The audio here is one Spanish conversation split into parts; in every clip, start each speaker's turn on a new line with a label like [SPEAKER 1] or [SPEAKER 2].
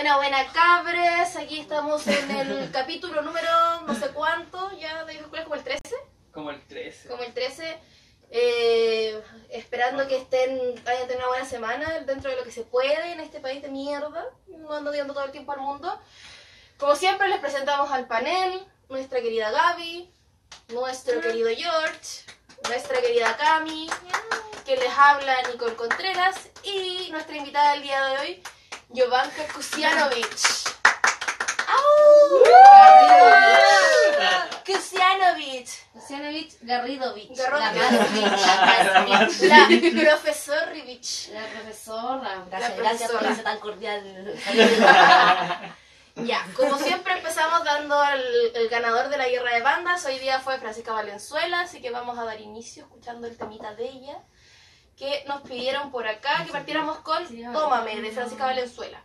[SPEAKER 1] Buena, buena cabres, aquí estamos en el capítulo número no sé cuánto, ya de escuela como el 13,
[SPEAKER 2] Como el 13.
[SPEAKER 1] como el 13, eh, esperando que estén, hayan tenido una buena semana dentro de lo que se puede en este país de mierda, no ando odiando todo el tiempo al mundo. Como siempre les presentamos al panel, nuestra querida Gaby, nuestro querido George, nuestra querida Cami, que les habla Nicole Contreras y nuestra invitada del día de hoy, Jovanka Kusianovich. Kusianovich,
[SPEAKER 3] Lucianovich Garridovich.
[SPEAKER 1] Garrodovich.
[SPEAKER 3] La
[SPEAKER 1] la profesor Rivich.
[SPEAKER 3] La profesora.
[SPEAKER 1] La
[SPEAKER 4] Gracias, gracias por ese tan cordial.
[SPEAKER 1] Ya, como siempre empezamos dando el, el ganador de la guerra de bandas. Hoy día fue Francisca Valenzuela, así que vamos a dar inicio escuchando el temita de ella. Que nos pidieron por acá que partiéramos con Tómame de Francisca Valenzuela.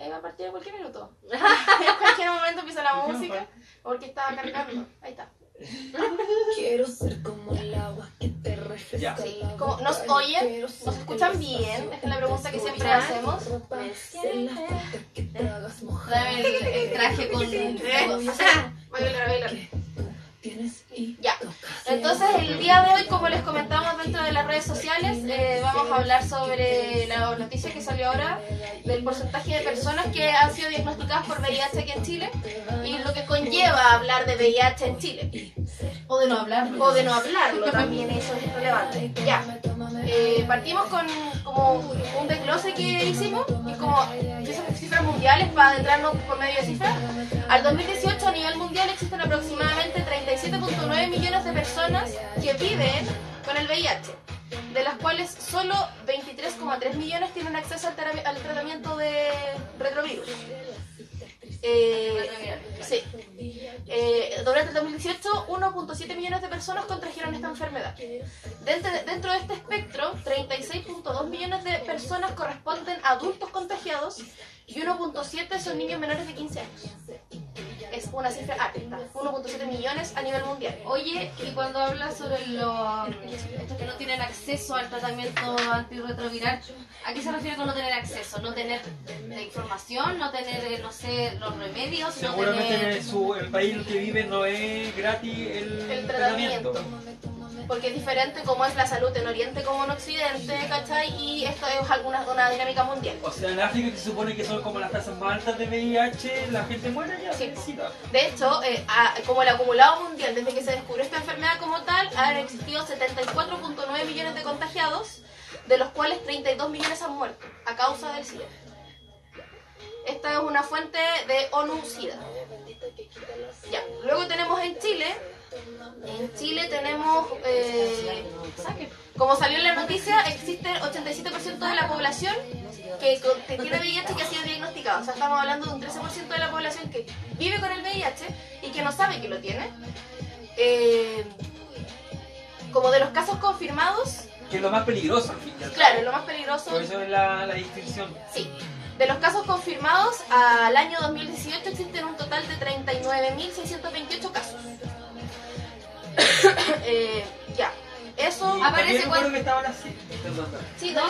[SPEAKER 1] Ahí va a partir en cualquier minuto. en cualquier momento empieza la música. Porque estaba cargando. Ahí está.
[SPEAKER 5] Quiero ser como el agua que te refresca.
[SPEAKER 1] Sí. Como, ¿Nos oyen? ¿Nos escuchan bien? Esta es la pregunta que siempre hacemos.
[SPEAKER 3] Trae el, el traje con.
[SPEAKER 1] Bailar, bailar.
[SPEAKER 5] Tienes y
[SPEAKER 1] Ya. Entonces, el día de hoy, como les comentamos dentro de las redes sociales, eh, vamos a hablar sobre la noticia que salió ahora del porcentaje de personas que han sido diagnosticadas por VIH aquí en Chile y lo que conlleva hablar de VIH en Chile.
[SPEAKER 3] O de no hablarlo.
[SPEAKER 1] O de no hablarlo, también eso es relevante. Ya. Eh, partimos con como un desglose que hicimos y como cifras- mundiales para adentrarnos por medio de cifras. Al 2018 a nivel mundial existen aproximadamente 37.9 millones de personas que viven con el VIH, de las cuales solo 23,3 millones tienen acceso al, al tratamiento de retrovirus. Eh. Eh, durante el 2018, 1.7 millones de personas contrajeron esta enfermedad. Dentro, dentro de este espectro, 36.2 millones de personas corresponden a adultos contagiados y 1.7 son niños menores de 15 años. Es una cifra alta, 1.7 millones a nivel mundial.
[SPEAKER 3] Oye, y cuando hablas sobre los estos que no tienen acceso al tratamiento antirretroviral, ¿a qué se refiere con no tener acceso? ¿No tener la información? ¿No tener, eh, no sé, los remedios? ¿No
[SPEAKER 2] Seguramente
[SPEAKER 3] tener...
[SPEAKER 2] en su, el país que vive no es gratis el,
[SPEAKER 1] El tratamiento.
[SPEAKER 2] tratamiento.
[SPEAKER 1] Porque es diferente como es la salud en Oriente como en Occidente, ¿cachai? Y esto es alguna, una dinámica mundial.
[SPEAKER 2] O sea, en África, que se supone que son como las tasas más altas de VIH, la gente muere ya.
[SPEAKER 1] Sí.
[SPEAKER 2] Sí.
[SPEAKER 1] De hecho, eh, a- como el acumulado mundial, desde que se descubrió esta enfermedad como tal, han existido 74.9 millones de contagiados, de los cuales 32 millones han muerto a causa del SIDA. Esta es una fuente de ONU-SIDA. Ya. Luego tenemos en Chile, en Chile tenemos, eh, como salió en la noticia, existe el 87% de la población que, que tiene VIH que ha sido diagnosticado. O sea, estamos hablando de un 13% de la población que vive con el VIH y que no sabe que lo tiene. Eh, como de los casos confirmados,
[SPEAKER 2] Que es lo más peligroso, y
[SPEAKER 1] claro, lo más peligroso,
[SPEAKER 2] Por eso es la, la distinción.
[SPEAKER 1] sí. De los casos confirmados, al año 2018 existen un total de 39.628 casos. Eh, ya, eso...
[SPEAKER 3] Aparece cuando-
[SPEAKER 2] que estaban las.
[SPEAKER 1] Sí, no.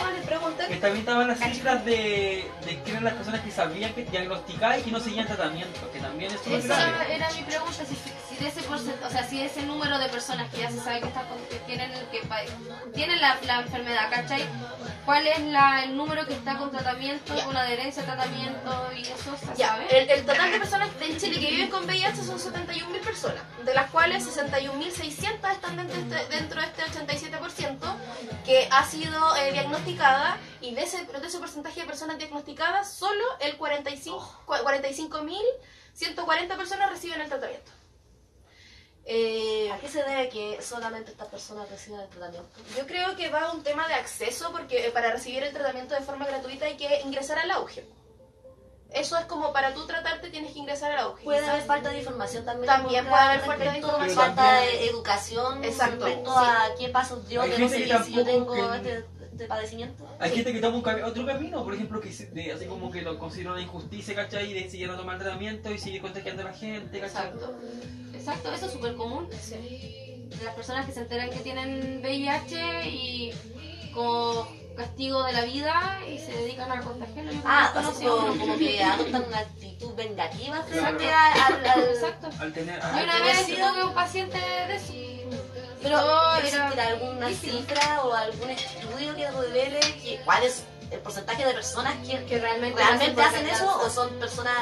[SPEAKER 2] Que también estaban las cifras de, de quién eran las personas que sabían que diagnosticaban y que no seguían tratamiento, que también es grave.
[SPEAKER 3] Esa era mi pregunta, si, si de ese porcent- o sea, si ese número de personas que ya se sabe que, está con- que tienen, que tienen la, la enfermedad, ¿cachai? ¿Cuál es la, el número que está con tratamiento,
[SPEAKER 1] Ya.
[SPEAKER 3] con adherencia a tratamiento y eso se
[SPEAKER 1] Ya,
[SPEAKER 3] sabe?
[SPEAKER 1] el, el total de personas en Chile que viven con VIH son 71.000 personas, de las cuales 61.600 están dentro de, este, dentro de este 87% que ha sido eh, diagnosticada y de ese, de ese porcentaje de personas diagnosticadas, solo el 45 cua- 45.140 personas reciben el tratamiento. Eh,
[SPEAKER 4] ¿A qué se debe que solamente estas personas reciban el tratamiento?
[SPEAKER 1] yo creo que va a un tema de acceso porque eh, para recibir el tratamiento de forma gratuita hay que ingresar al auge. Eso es como para tú tratarte tienes que ingresar al auge.
[SPEAKER 4] Puede haber falta de información también.
[SPEAKER 1] También puede haber falta de información.
[SPEAKER 4] Falta de educación
[SPEAKER 1] Exacto,
[SPEAKER 4] respecto
[SPEAKER 1] sí.
[SPEAKER 4] a qué paso yo
[SPEAKER 2] Hay
[SPEAKER 4] que no sé si yo tengo
[SPEAKER 2] que-
[SPEAKER 4] este, padecimiento.
[SPEAKER 2] Hay gente que toma un cami- otro camino, por ejemplo, que de- así como que lo considera una injusticia, ¿cachai? Y decide no tomar tratamiento y sigue contagiando a la gente, ¿cachai?
[SPEAKER 3] Exacto. Exacto, eso es súper común. Las personas que se enteran que tienen VIH y como castigo de la vida y se dedican a contagiarlo.
[SPEAKER 4] Ah, así
[SPEAKER 3] a
[SPEAKER 4] como, que adoptan una actitud vengativa frente
[SPEAKER 2] Claro.
[SPEAKER 4] a- al, al-
[SPEAKER 3] Exacto.
[SPEAKER 2] Al tener.
[SPEAKER 3] Yo una
[SPEAKER 4] que
[SPEAKER 3] vez tuve un paciente de eso.
[SPEAKER 4] Pero
[SPEAKER 3] No, era-
[SPEAKER 4] ¿existirá alguna cifra o algún estudio que revele que, cuál es el porcentaje de personas que
[SPEAKER 3] Que realmente,
[SPEAKER 4] realmente hacen eso o son personas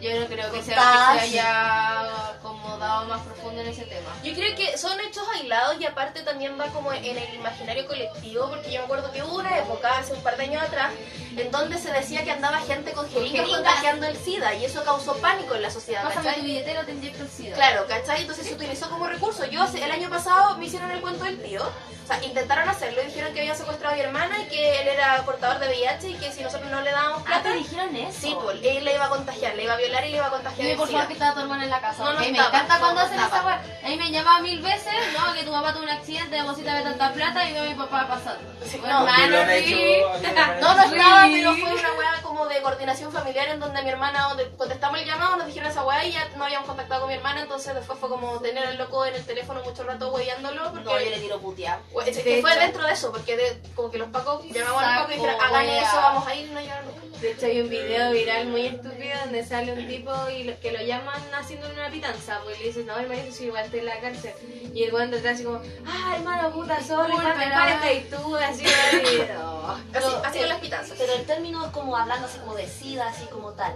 [SPEAKER 3] Yo no creo que sea que se haya como dado más profundo en ese tema.
[SPEAKER 1] Yo creo que son hechos aislados y aparte también va como en el imaginario colectivo, porque yo me acuerdo que hubo una época, hace un par de años atrás, en donde se decía que andaba gente con jeringas contagiando el SIDA y eso causó pánico en la sociedad,
[SPEAKER 3] Pásame tu billetera, te inyecto el SIDA.
[SPEAKER 1] Claro, ¿cachai? Entonces se utilizó como recurso. Yo el año pasado me hicieron el cuento del tío. O sea, intentaron hacerlo y dijeron que habían secuestrado a mi hermana y que él era portador de VIH y que si nosotros no le dábamos
[SPEAKER 4] Ah,
[SPEAKER 1] plata,
[SPEAKER 4] te dijeron eso.
[SPEAKER 1] sí, pues, él le iba a contagiar, le iba a violar y le iba a contagiar
[SPEAKER 3] Dime
[SPEAKER 1] el
[SPEAKER 3] por favor
[SPEAKER 1] SIDA.
[SPEAKER 3] que estaba tu hermana en la casa.
[SPEAKER 1] No, no
[SPEAKER 3] me
[SPEAKER 1] estaba,
[SPEAKER 3] encanta
[SPEAKER 1] no,
[SPEAKER 3] cuando hacen esa weá. A mí me llamaba mil veces, no, que tu papá tuvo un accidente, deposítame tanta plata y veo a mi papá pasando.
[SPEAKER 1] Sí, no, No, no estaba, pero fue una weá como de coordinación familiar en donde mi hermana, donde contestamos el llamado, nos dijeron esa weá y ya no habíamos contactado con mi hermana, entonces después fue como tener al loco en el teléfono mucho rato weyándolo, porque
[SPEAKER 4] No, yo le tiro putear.
[SPEAKER 1] es
[SPEAKER 3] De
[SPEAKER 1] que fue
[SPEAKER 3] hecho.
[SPEAKER 1] dentro de eso, porque de- como que los pacos llamaban a los pacos y dijeron, hagan eso, vamos a ir, no llegaron nunca.
[SPEAKER 6] De hecho hay un video viral muy estúpido donde sale un tipo y que lo llaman haciendo una pitanza, pues le dicen, no hermanito, si igual estoy en la cárcel. Y el weón detrás así como, ah hermano puta, sorry,
[SPEAKER 3] Disculpe,
[SPEAKER 6] ¿cuál
[SPEAKER 3] la-
[SPEAKER 6] estás y tú? Así,
[SPEAKER 1] Así,
[SPEAKER 4] Pero,
[SPEAKER 1] así
[SPEAKER 4] eh,
[SPEAKER 1] con las pitanzas.
[SPEAKER 4] Pero el término es como hablando así como de SIDA, así como tal.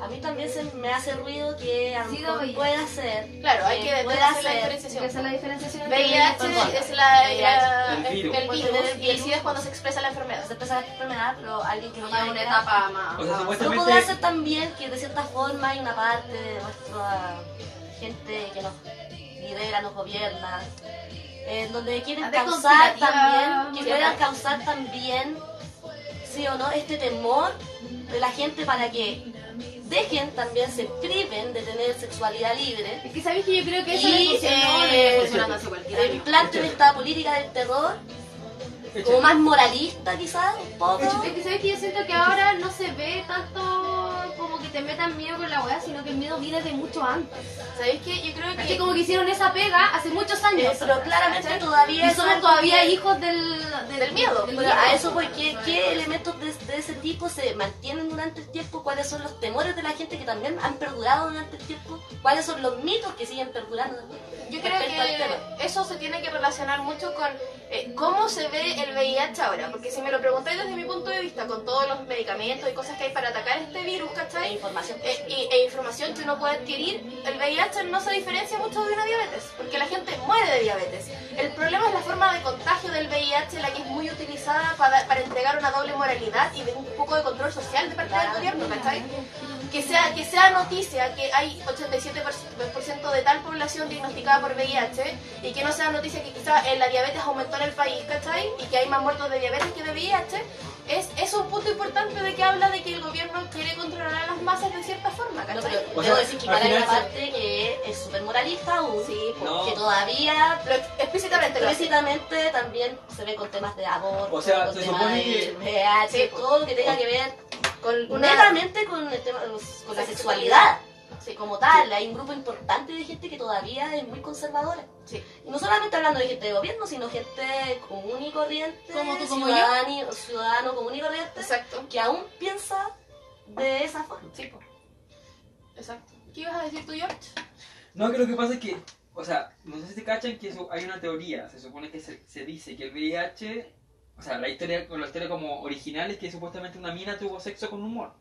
[SPEAKER 4] A mí también se me hace ruido que a lo
[SPEAKER 3] SIDA
[SPEAKER 4] mejor pueda ser.
[SPEAKER 1] Claro, hay que hacer la diferenciación.
[SPEAKER 3] Es la diferenciación
[SPEAKER 1] VIH es la,
[SPEAKER 4] VIH.
[SPEAKER 1] la-
[SPEAKER 2] El
[SPEAKER 1] el,
[SPEAKER 2] virus.
[SPEAKER 1] el
[SPEAKER 4] Puede
[SPEAKER 1] virus
[SPEAKER 4] tener
[SPEAKER 1] y el. SIDA es cuando se expresa la enfermedad.
[SPEAKER 4] Se empieza la enfermedad, pero alguien que no tiene
[SPEAKER 3] una etapa más.
[SPEAKER 2] O sea,
[SPEAKER 4] No
[SPEAKER 2] supuestamente.
[SPEAKER 4] podrá ser también que de cierta forma hay una parte de nuestra gente que nos lidera, nos gobierna, en donde quieren causar también, que puedan causar también, sí o no, este temor de la gente para que dejen también, se priven de tener sexualidad libre.
[SPEAKER 3] Es que sabéis que yo creo que eso
[SPEAKER 4] Y, eh,
[SPEAKER 3] año.
[SPEAKER 4] Implanten esta política del terror, como más moralista quizás, un poco.
[SPEAKER 3] Es que sabes que yo siento que ahora no se ve tanto como que te metan miedo con la weá, sino que el miedo viene de mucho antes.
[SPEAKER 1] ¿Sabéis qué? Yo creo
[SPEAKER 3] Es
[SPEAKER 1] que...
[SPEAKER 3] como que hicieron esa pega hace muchos años.
[SPEAKER 4] pero claramente todavía
[SPEAKER 3] Y somos todavía
[SPEAKER 4] que-
[SPEAKER 3] hijos del, del,
[SPEAKER 1] Del miedo.
[SPEAKER 3] del miedo.
[SPEAKER 4] a eso voy, ¿qué, qué elementos de, de ese tipo se mantienen durante el tiempo? ¿Cuáles son los temores de la gente que también han perdurado durante el tiempo? ¿Cuáles son los mitos que siguen perdurando?
[SPEAKER 1] Yo creo que eso se tiene que relacionar mucho con eh, cómo se ve el VIH ahora. Porque si me lo preguntáis desde mi punto de vista, con todos los medicamentos y cosas que hay para atacar este virus, ¿cachai?
[SPEAKER 4] información.
[SPEAKER 1] Eh, y- e información que uno puede adquirir, el VIH no se diferencia mucho de una diabetes, porque la gente muere de diabetes. El problema es la forma de contagio del VIH, la que es muy utilizada para, para entregar una doble moralidad y de un poco de control social de parte del gobierno, ¿cachai? Que sea, que sea noticia que hay 87% de tal población diagnosticada por VIH y que no sea noticia que quizá eh, la diabetes aumentó en el país, ¿cachai? Y que hay más muertos de diabetes que de VIH, es, es un punto importante de que habla de que el gobierno quiere controlar a las masas de cierta forma,
[SPEAKER 4] No,
[SPEAKER 1] ¿cachai?
[SPEAKER 4] pero
[SPEAKER 2] O
[SPEAKER 4] debo
[SPEAKER 2] sea,
[SPEAKER 4] decir que
[SPEAKER 2] al
[SPEAKER 4] igual hay una parte que es súper moralista aún,
[SPEAKER 1] Sí,
[SPEAKER 2] No.
[SPEAKER 4] que todavía
[SPEAKER 1] Lo ex- explícitamente lo
[SPEAKER 4] explícitamente también se ve con temas de aborto,
[SPEAKER 2] O sea,
[SPEAKER 4] con
[SPEAKER 2] se
[SPEAKER 4] temas
[SPEAKER 2] supone
[SPEAKER 4] de
[SPEAKER 2] que-
[SPEAKER 4] VIH,
[SPEAKER 1] Sí,
[SPEAKER 4] todo lo que tenga que ver
[SPEAKER 1] Con una...
[SPEAKER 4] netamente con, el tema, con la sexualidad.
[SPEAKER 1] Sí.
[SPEAKER 4] como tal, hay un grupo importante de gente que todavía es muy conservadora.
[SPEAKER 1] Sí.
[SPEAKER 4] Y no solamente hablando de gente de gobierno, sino gente común y corriente,
[SPEAKER 3] Como tú, como
[SPEAKER 4] ciudadano, ciudadano común y corriente,
[SPEAKER 1] Exacto.
[SPEAKER 4] que aún piensa de esa forma.
[SPEAKER 1] Sí, po. Exacto. ¿Qué ibas a decir tú, George?
[SPEAKER 2] No, que lo que pasa es que, o sea, no sé si te cachan que eso- hay una teoría, se supone que se, se dice que el VIH, o sea, la historia, la historia como original es que supuestamente una mina tuvo sexo con un mono.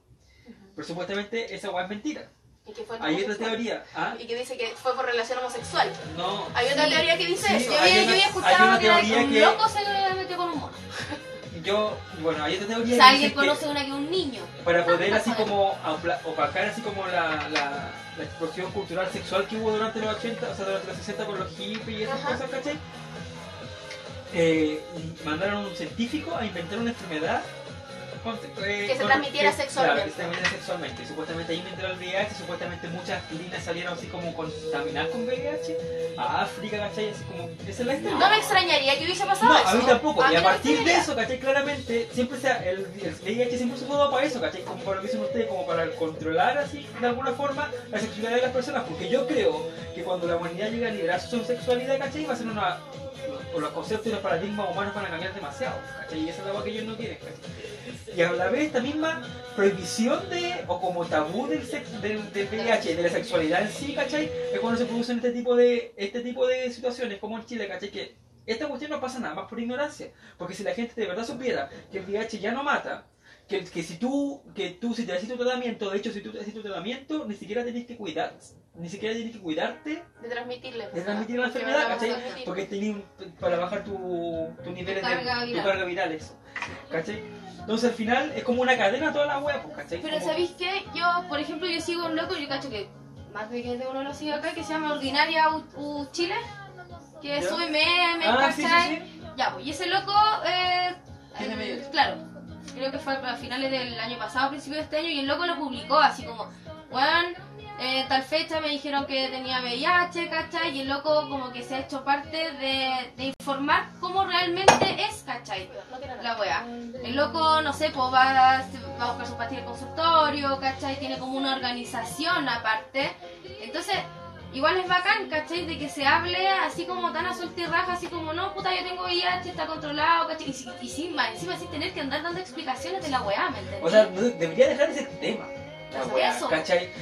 [SPEAKER 2] Pero supuestamente esa guay es mentira.
[SPEAKER 1] Y que fue
[SPEAKER 2] Hay otra teoría, ¿ah?
[SPEAKER 1] Y que dice que fue por relación homosexual.
[SPEAKER 2] No,
[SPEAKER 1] Hay otra
[SPEAKER 3] Sí.
[SPEAKER 1] teoría que dice
[SPEAKER 2] Sí,
[SPEAKER 1] eso.
[SPEAKER 3] Yo había,
[SPEAKER 2] una-
[SPEAKER 3] yo había escuchado
[SPEAKER 2] una
[SPEAKER 3] que, era un
[SPEAKER 2] que-
[SPEAKER 3] loco se metió con un mono.
[SPEAKER 2] yo, bueno, hay otra
[SPEAKER 3] O
[SPEAKER 2] teoría
[SPEAKER 3] sea,
[SPEAKER 2] que
[SPEAKER 3] alguien
[SPEAKER 2] dice que
[SPEAKER 3] conoce una que un niño.
[SPEAKER 2] para poder así como opacar así como la, la, la explosión cultural sexual que hubo durante los 80, o sea, durante los 60 con los hippies y esas
[SPEAKER 1] Ajá.
[SPEAKER 2] cosas, ¿cachai? Eh, mandaron a un científico a inventar una enfermedad con- eh,
[SPEAKER 1] Que se
[SPEAKER 2] con-
[SPEAKER 1] transmitiera
[SPEAKER 2] que-
[SPEAKER 1] sexualmente.
[SPEAKER 2] Claro, que se transmitiera sexualmente. Supuestamente ahí inventaron el VIH, supuestamente muchas aspirinas salieron así como contaminadas con VIH a África, ¿cachai? Así como, esa es la historia.
[SPEAKER 1] No me extrañaría que hubiese pasado
[SPEAKER 2] No,
[SPEAKER 1] eso.
[SPEAKER 2] a mí tampoco.
[SPEAKER 1] A
[SPEAKER 2] y
[SPEAKER 1] mí
[SPEAKER 2] a
[SPEAKER 1] no
[SPEAKER 2] partir de eso, ¿cachai? Claramente, siempre sea, el, el VIH siempre se dado para eso, ¿cachai? Como para lo que dicen ustedes, como para controlar así, de alguna forma, la sexualidad de las personas. Porque yo creo que cuando la humanidad llegue a liberar su sexualidad, ¿cachai? Va a ser una... o los conceptos y los paradigmas humanos van a cambiar demasiado, ¿cachai? Y esa es la que ellos no quieren, ¿cachai? Y a la vez esta misma prohibición de, o como tabú del, sex- del, del VIH, de la sexualidad en sí, ¿cachai? Es cuando se producen este tipo de, este tipo de situaciones, como en Chile, ¿cachai? Que esta cuestión no pasa nada más por ignorancia. Porque si la gente de verdad supiera que el VIH ya no mata, que, que si tú, que tú si te haces tu tratamiento, de hecho si tú te haces tu tratamiento, ni siquiera tenés que cuidar, ni siquiera tenés que cuidarte
[SPEAKER 1] De transmitirle.
[SPEAKER 2] de transmitir la enfermedad, ¿cachai?
[SPEAKER 1] transmitir.
[SPEAKER 2] Porque tenés para bajar tu, tu niveles
[SPEAKER 3] Tu carga
[SPEAKER 2] de
[SPEAKER 3] viral.
[SPEAKER 2] tu carga viral, eso. ¿Cachai? Entonces al final es como una cadena toda la wea, pues, ¿cachai?
[SPEAKER 3] Pero
[SPEAKER 2] Como-
[SPEAKER 3] ¿sabéis qué? Yo, por ejemplo, yo sigo un loco, yo cacho que más de que de uno lo sigue acá, que se llama Ordinaria U, U Chile, que
[SPEAKER 2] ¿Ya?
[SPEAKER 3] sube memes,
[SPEAKER 2] Ah,
[SPEAKER 3] ¿cachai?
[SPEAKER 2] sí, sí.
[SPEAKER 3] Ya, pues, y ese loco, eh,
[SPEAKER 2] Tiene
[SPEAKER 3] eh,
[SPEAKER 2] medios.
[SPEAKER 3] claro, creo que fue a finales del año pasado, a principios de este año, y el loco lo publicó así como, weón, eh, tal fecha me dijeron que tenía VIH, ¿cachai? Y el loco como que se ha hecho parte de, informar cómo realmente es, ¿cachai? La wea. El loco, no sé, pues va, va a buscar su pastilla de consultorio, ¿cachai? Tiene como una organización aparte. Entonces, igual es bacán, ¿cachai? De que se hable así como tan a suelta y raja, así como, no, puta, yo tengo VIH, está controlado, ¿cachai? Y, y sin, más, encima sin tener que andar dando explicaciones de la weá, ¿me entendés?
[SPEAKER 2] O sea, debería dejar de ser
[SPEAKER 3] Eso.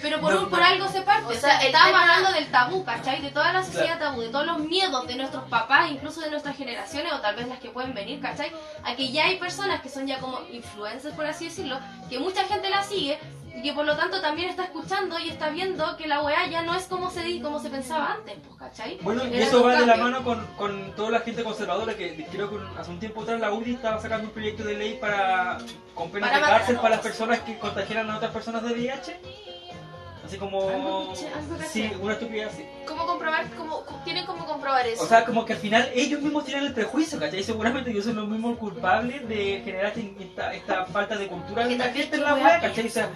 [SPEAKER 3] Pero por,
[SPEAKER 2] no-
[SPEAKER 3] un- por
[SPEAKER 2] no-
[SPEAKER 3] algo se parte.
[SPEAKER 1] O sea,
[SPEAKER 3] estábamos
[SPEAKER 1] tema-
[SPEAKER 3] hablando del tabú, ¿cachai? De toda la sociedad tabú, de todos los miedos de nuestros papás, incluso de nuestras generaciones, o tal vez las que pueden venir, ¿cachai? A que ya hay personas que son ya como influencers, por así decirlo, que mucha gente la sigue y que por lo tanto también está escuchando y está viendo que la weá ya no es como se di, como se pensaba antes, pues, ¿cachai?
[SPEAKER 2] Bueno, y eso va de la mano con, con toda la gente conservadora que creo que hace un tiempo atrás la UDI estaba sacando un proyecto de ley para con penas
[SPEAKER 1] Para
[SPEAKER 2] de cárcel para las personas que contagiaran a otras personas de VIH. Así como...
[SPEAKER 3] Algo algo.
[SPEAKER 2] Sí, una estupidez así.
[SPEAKER 1] ¿Cómo comprobar? Cómo, tienen cómo comprobar eso?
[SPEAKER 2] O sea, como que al final ellos mismos tienen el prejuicio, ¿cachai? Seguramente ellos son los mismos culpables de generar esta, esta falta de cultura
[SPEAKER 1] Que
[SPEAKER 2] la gente en la
[SPEAKER 1] wea,
[SPEAKER 2] ¿cachai? O sea,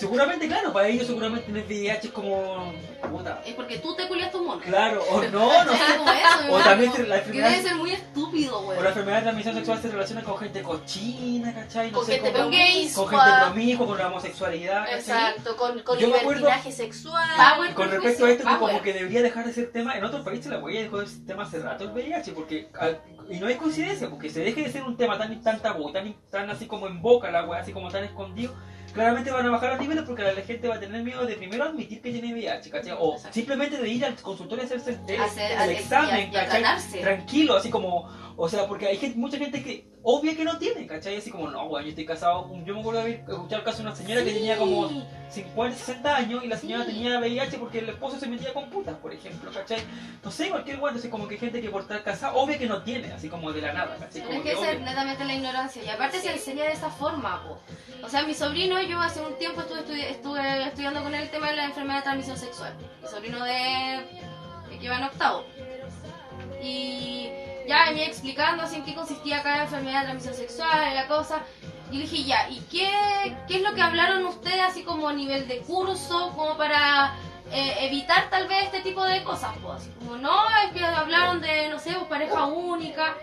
[SPEAKER 2] seguramente, claro, para ellos seguramente tener VIH es como... Puta.
[SPEAKER 3] Es porque tú te culias tu mono.
[SPEAKER 2] Claro, o no, no sé.
[SPEAKER 3] como eso, mi
[SPEAKER 2] O también la
[SPEAKER 3] Que
[SPEAKER 2] enfermedad...
[SPEAKER 3] debe ser muy estúpido,
[SPEAKER 2] O la enfermedad de transmisión sexual se relaciona con gente cochina, ¿cachai? No
[SPEAKER 1] Con
[SPEAKER 2] sé,
[SPEAKER 1] gente
[SPEAKER 2] con,
[SPEAKER 1] promiscua.
[SPEAKER 2] con gente promiscua, con la homosexualidad, ¿cachai?
[SPEAKER 1] Exacto, con, con
[SPEAKER 2] Yo
[SPEAKER 1] libertinaje sexual.
[SPEAKER 3] Power
[SPEAKER 2] Y con respecto a esto, que
[SPEAKER 3] power.
[SPEAKER 2] como que debería dejar de ser tema, en otros países la huella dejó de ser tema hace rato el VIH, porque, al- y no es coincidencia, porque se deje de ser un tema tan, tan tabú, tan, tan así como en boca la hueá, así como tan escondido, claramente van a bajar los niveles porque la gente va a tener miedo de primero admitir que tiene VIH, ¿cachai? O
[SPEAKER 3] Exacto.
[SPEAKER 2] simplemente de ir al consultorio a hacerse el, el-
[SPEAKER 3] Hacer-
[SPEAKER 2] el examen,
[SPEAKER 3] y a- y a
[SPEAKER 2] ¿cachai?
[SPEAKER 3] tratarse.
[SPEAKER 2] Tranquilo, así como, o sea, porque hay gente, mucha gente que obvia que no tiene, ¿cachai? Así como, no, weón, yo estoy casado, yo me acuerdo de haber escuchado el caso de una señora que tenía como
[SPEAKER 3] Sí.
[SPEAKER 2] 50, 60 años y la señora
[SPEAKER 3] Sí.
[SPEAKER 2] tenía VIH porque el esposo se metía con putas, por ejemplo, ¿cachai? No sé, cualquier guante, así como que hay gente que por estar casada, obvio que no tiene, así como de la nada, ¿cachai?
[SPEAKER 3] Pero
[SPEAKER 2] Como
[SPEAKER 3] es que esa es netamente la ignorancia. Y aparte se enseña de esa forma, po. O sea, mi sobrino, yo hace un tiempo estuve, estuve estudiando con él el tema de la enfermedad de transmisión sexual. Mi sobrino de... de que va en octavo. Y ya venía explicando así en qué consistía cada enfermedad de transmisión sexual la cosa. Y le dije, ya, ¿y qué, qué es lo que hablaron ustedes así como a nivel de curso, como para eh, evitar tal vez este tipo de cosas? Pues, como, no, es que hablaron de, no sé, pues, pareja única.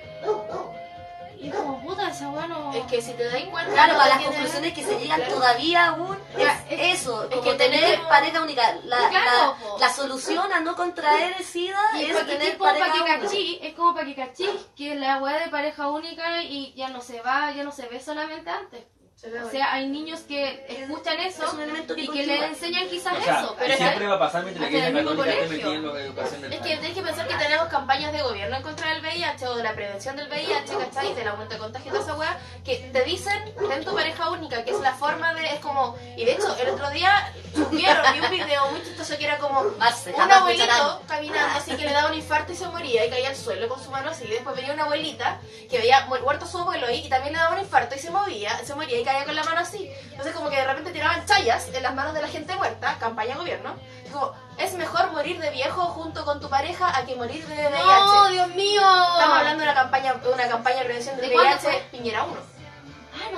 [SPEAKER 3] Y es como, puta, esa weá no...
[SPEAKER 1] Es que si te das cuenta.
[SPEAKER 4] Claro, para las
[SPEAKER 1] tiene-
[SPEAKER 4] conclusiones que se llegan
[SPEAKER 1] Claro.
[SPEAKER 4] todavía aún es
[SPEAKER 3] es-
[SPEAKER 4] eso,
[SPEAKER 1] es
[SPEAKER 4] como
[SPEAKER 1] que
[SPEAKER 4] tener
[SPEAKER 1] tenemos-
[SPEAKER 4] pareja única. La,
[SPEAKER 3] Claro,
[SPEAKER 4] la, la solución a no contraer el SIDA
[SPEAKER 3] Y es,
[SPEAKER 4] es tener
[SPEAKER 3] como para
[SPEAKER 4] pareja
[SPEAKER 3] que es como para que cachí que la weá de pareja única y ya no se va, ya no se ve solamente antes. O sea, hay niños que escuchan eso
[SPEAKER 4] Es que
[SPEAKER 3] y que
[SPEAKER 4] continúa.
[SPEAKER 3] le enseñan quizás
[SPEAKER 2] O sea,
[SPEAKER 3] eso, pero
[SPEAKER 2] siempre va a pasar mientras la católica esté
[SPEAKER 3] colegio.
[SPEAKER 2] metida en la educación del
[SPEAKER 1] Es que tienes que pensar que tenemos campañas de gobierno en contra del VIH o de la prevención del VIH, ¿cachai? Del aumento de contagio y toda esa weá, que te dicen, ten tu pareja única, que es la forma de, es como, y de hecho, el otro día subieron vi un video muy chistoso que era como
[SPEAKER 4] Marce,
[SPEAKER 1] un abuelito caminando así que le daba un infarto y se moría y caía al suelo con su mano así, y después venía una abuelita que veía mu- muerto a su abuelo ahí y también le daba un infarto y se movía, se moría y caía con la mano así. Entonces como que de repente tiraban chayas en las manos de la gente muerta, campaña gobierno, y como, es mejor morir de viejo junto con tu pareja a que morir de VIH.
[SPEAKER 3] ¡No, Dios mío!
[SPEAKER 1] Estamos hablando de una campaña, de una campaña de prevención
[SPEAKER 3] ¿De
[SPEAKER 1] VIH? Piñera 1.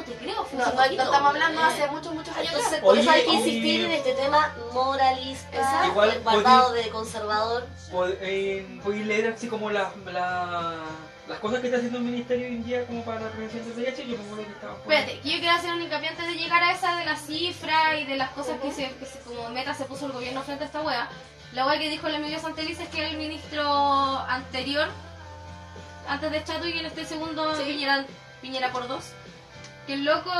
[SPEAKER 3] Te creo, fue
[SPEAKER 1] No, no, no estamos hablando hace muchos, muchos años
[SPEAKER 4] Entonces, por eso hay que insistir
[SPEAKER 2] y-
[SPEAKER 4] en este tema moralista,
[SPEAKER 1] Exacto.
[SPEAKER 2] Igual
[SPEAKER 4] guardado de conservador.
[SPEAKER 2] Pod- eh, Podéis leer así como las la, las cosas que está haciendo el ministerio hoy en día como para la prevención del VIH, yo me acuerdo que estaba por-
[SPEAKER 3] Espérate, que yo quiero hacer un hincapié antes de llegar a esa de la cifra y de las cosas que, se, que se- como meta se puso el gobierno frente a esta wea. La wea que dijo el Emilio Santeliz es que el ministro anterior antes de Chato y en este segundo
[SPEAKER 1] Sí.
[SPEAKER 3] Piñera, Piñera por dos. Que el loco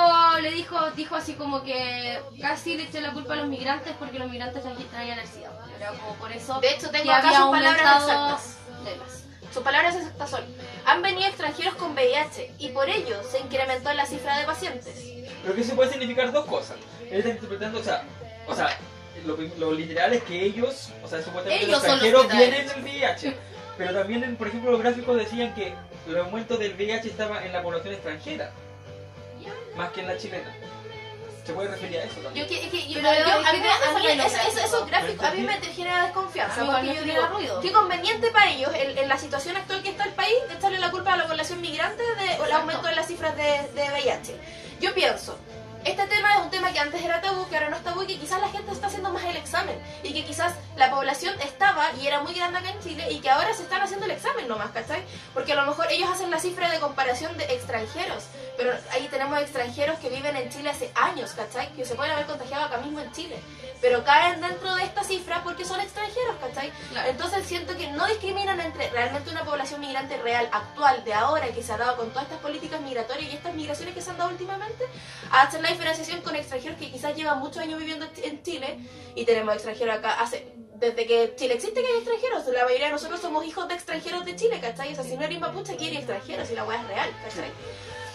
[SPEAKER 3] le dijo, dijo así como que casi le echó la culpa a los migrantes porque los migrantes tra- traían el SIDA. Era como por eso
[SPEAKER 1] De hecho, tengo
[SPEAKER 3] que
[SPEAKER 1] acá sus palabras exactas. Sus palabras exactas son, han venido extranjeros con VIH y por ello se incrementó la cifra de pacientes.
[SPEAKER 2] Pero que eso puede significar dos cosas. Él está interpretando, o sea, o sea lo, lo literal es que ellos, o sea, supuestamente
[SPEAKER 3] Ellos
[SPEAKER 2] los
[SPEAKER 3] son los
[SPEAKER 2] extranjeros vienen del VIH. Pero también, en- por ejemplo, los gráficos decían que el aumento del VIH estaba en la población extranjera, más que en la chilena. Se puede referir a eso también.
[SPEAKER 1] Yo, que, que- yo-
[SPEAKER 3] Pero
[SPEAKER 1] yo- a mí,
[SPEAKER 3] ¿qué
[SPEAKER 1] me-
[SPEAKER 3] te
[SPEAKER 1] a mí
[SPEAKER 3] hacen los
[SPEAKER 1] eso- eso- esos
[SPEAKER 3] gráficos?
[SPEAKER 1] gráficos a mí me genera desconfianza. Porque yo digo,
[SPEAKER 3] ruido.
[SPEAKER 1] qué conveniente para ellos, en, en la situación actual que está el país, echarle la culpa a la población migrante del aumento de las cifras de, de VIH. Yo pienso, este tema es un tema que antes era tabú, que ahora no es tabú y que quizás la gente está haciendo más el examen. Y que quizás la población estaba y era muy grande acá en Chile y que ahora se están haciendo el examen nomás, ¿cachai? Porque a lo mejor ellos hacen la cifra de comparación de extranjeros, pero ahí tenemos extranjeros que viven en Chile hace años, ¿cachai? Que se pueden haber contagiado acá mismo en Chile. Pero caen dentro de esta cifra porque son extranjeros, ¿cachai?
[SPEAKER 3] Claro.
[SPEAKER 1] Entonces siento que no discriminan entre realmente una población migrante real, actual, de ahora, que se ha dado con todas estas políticas migratorias y estas migraciones que se han dado últimamente, a hacer la diferenciación con extranjeros que quizás llevan muchos años viviendo en Chile y tenemos extranjeros acá hace desde que Chile existe que hay extranjeros, la mayoría de nosotros somos hijos de extranjeros de Chile, ¿cachai? O sea, si no eres mapuche, aquí eres extranjero, si la weá es real, ¿cachai?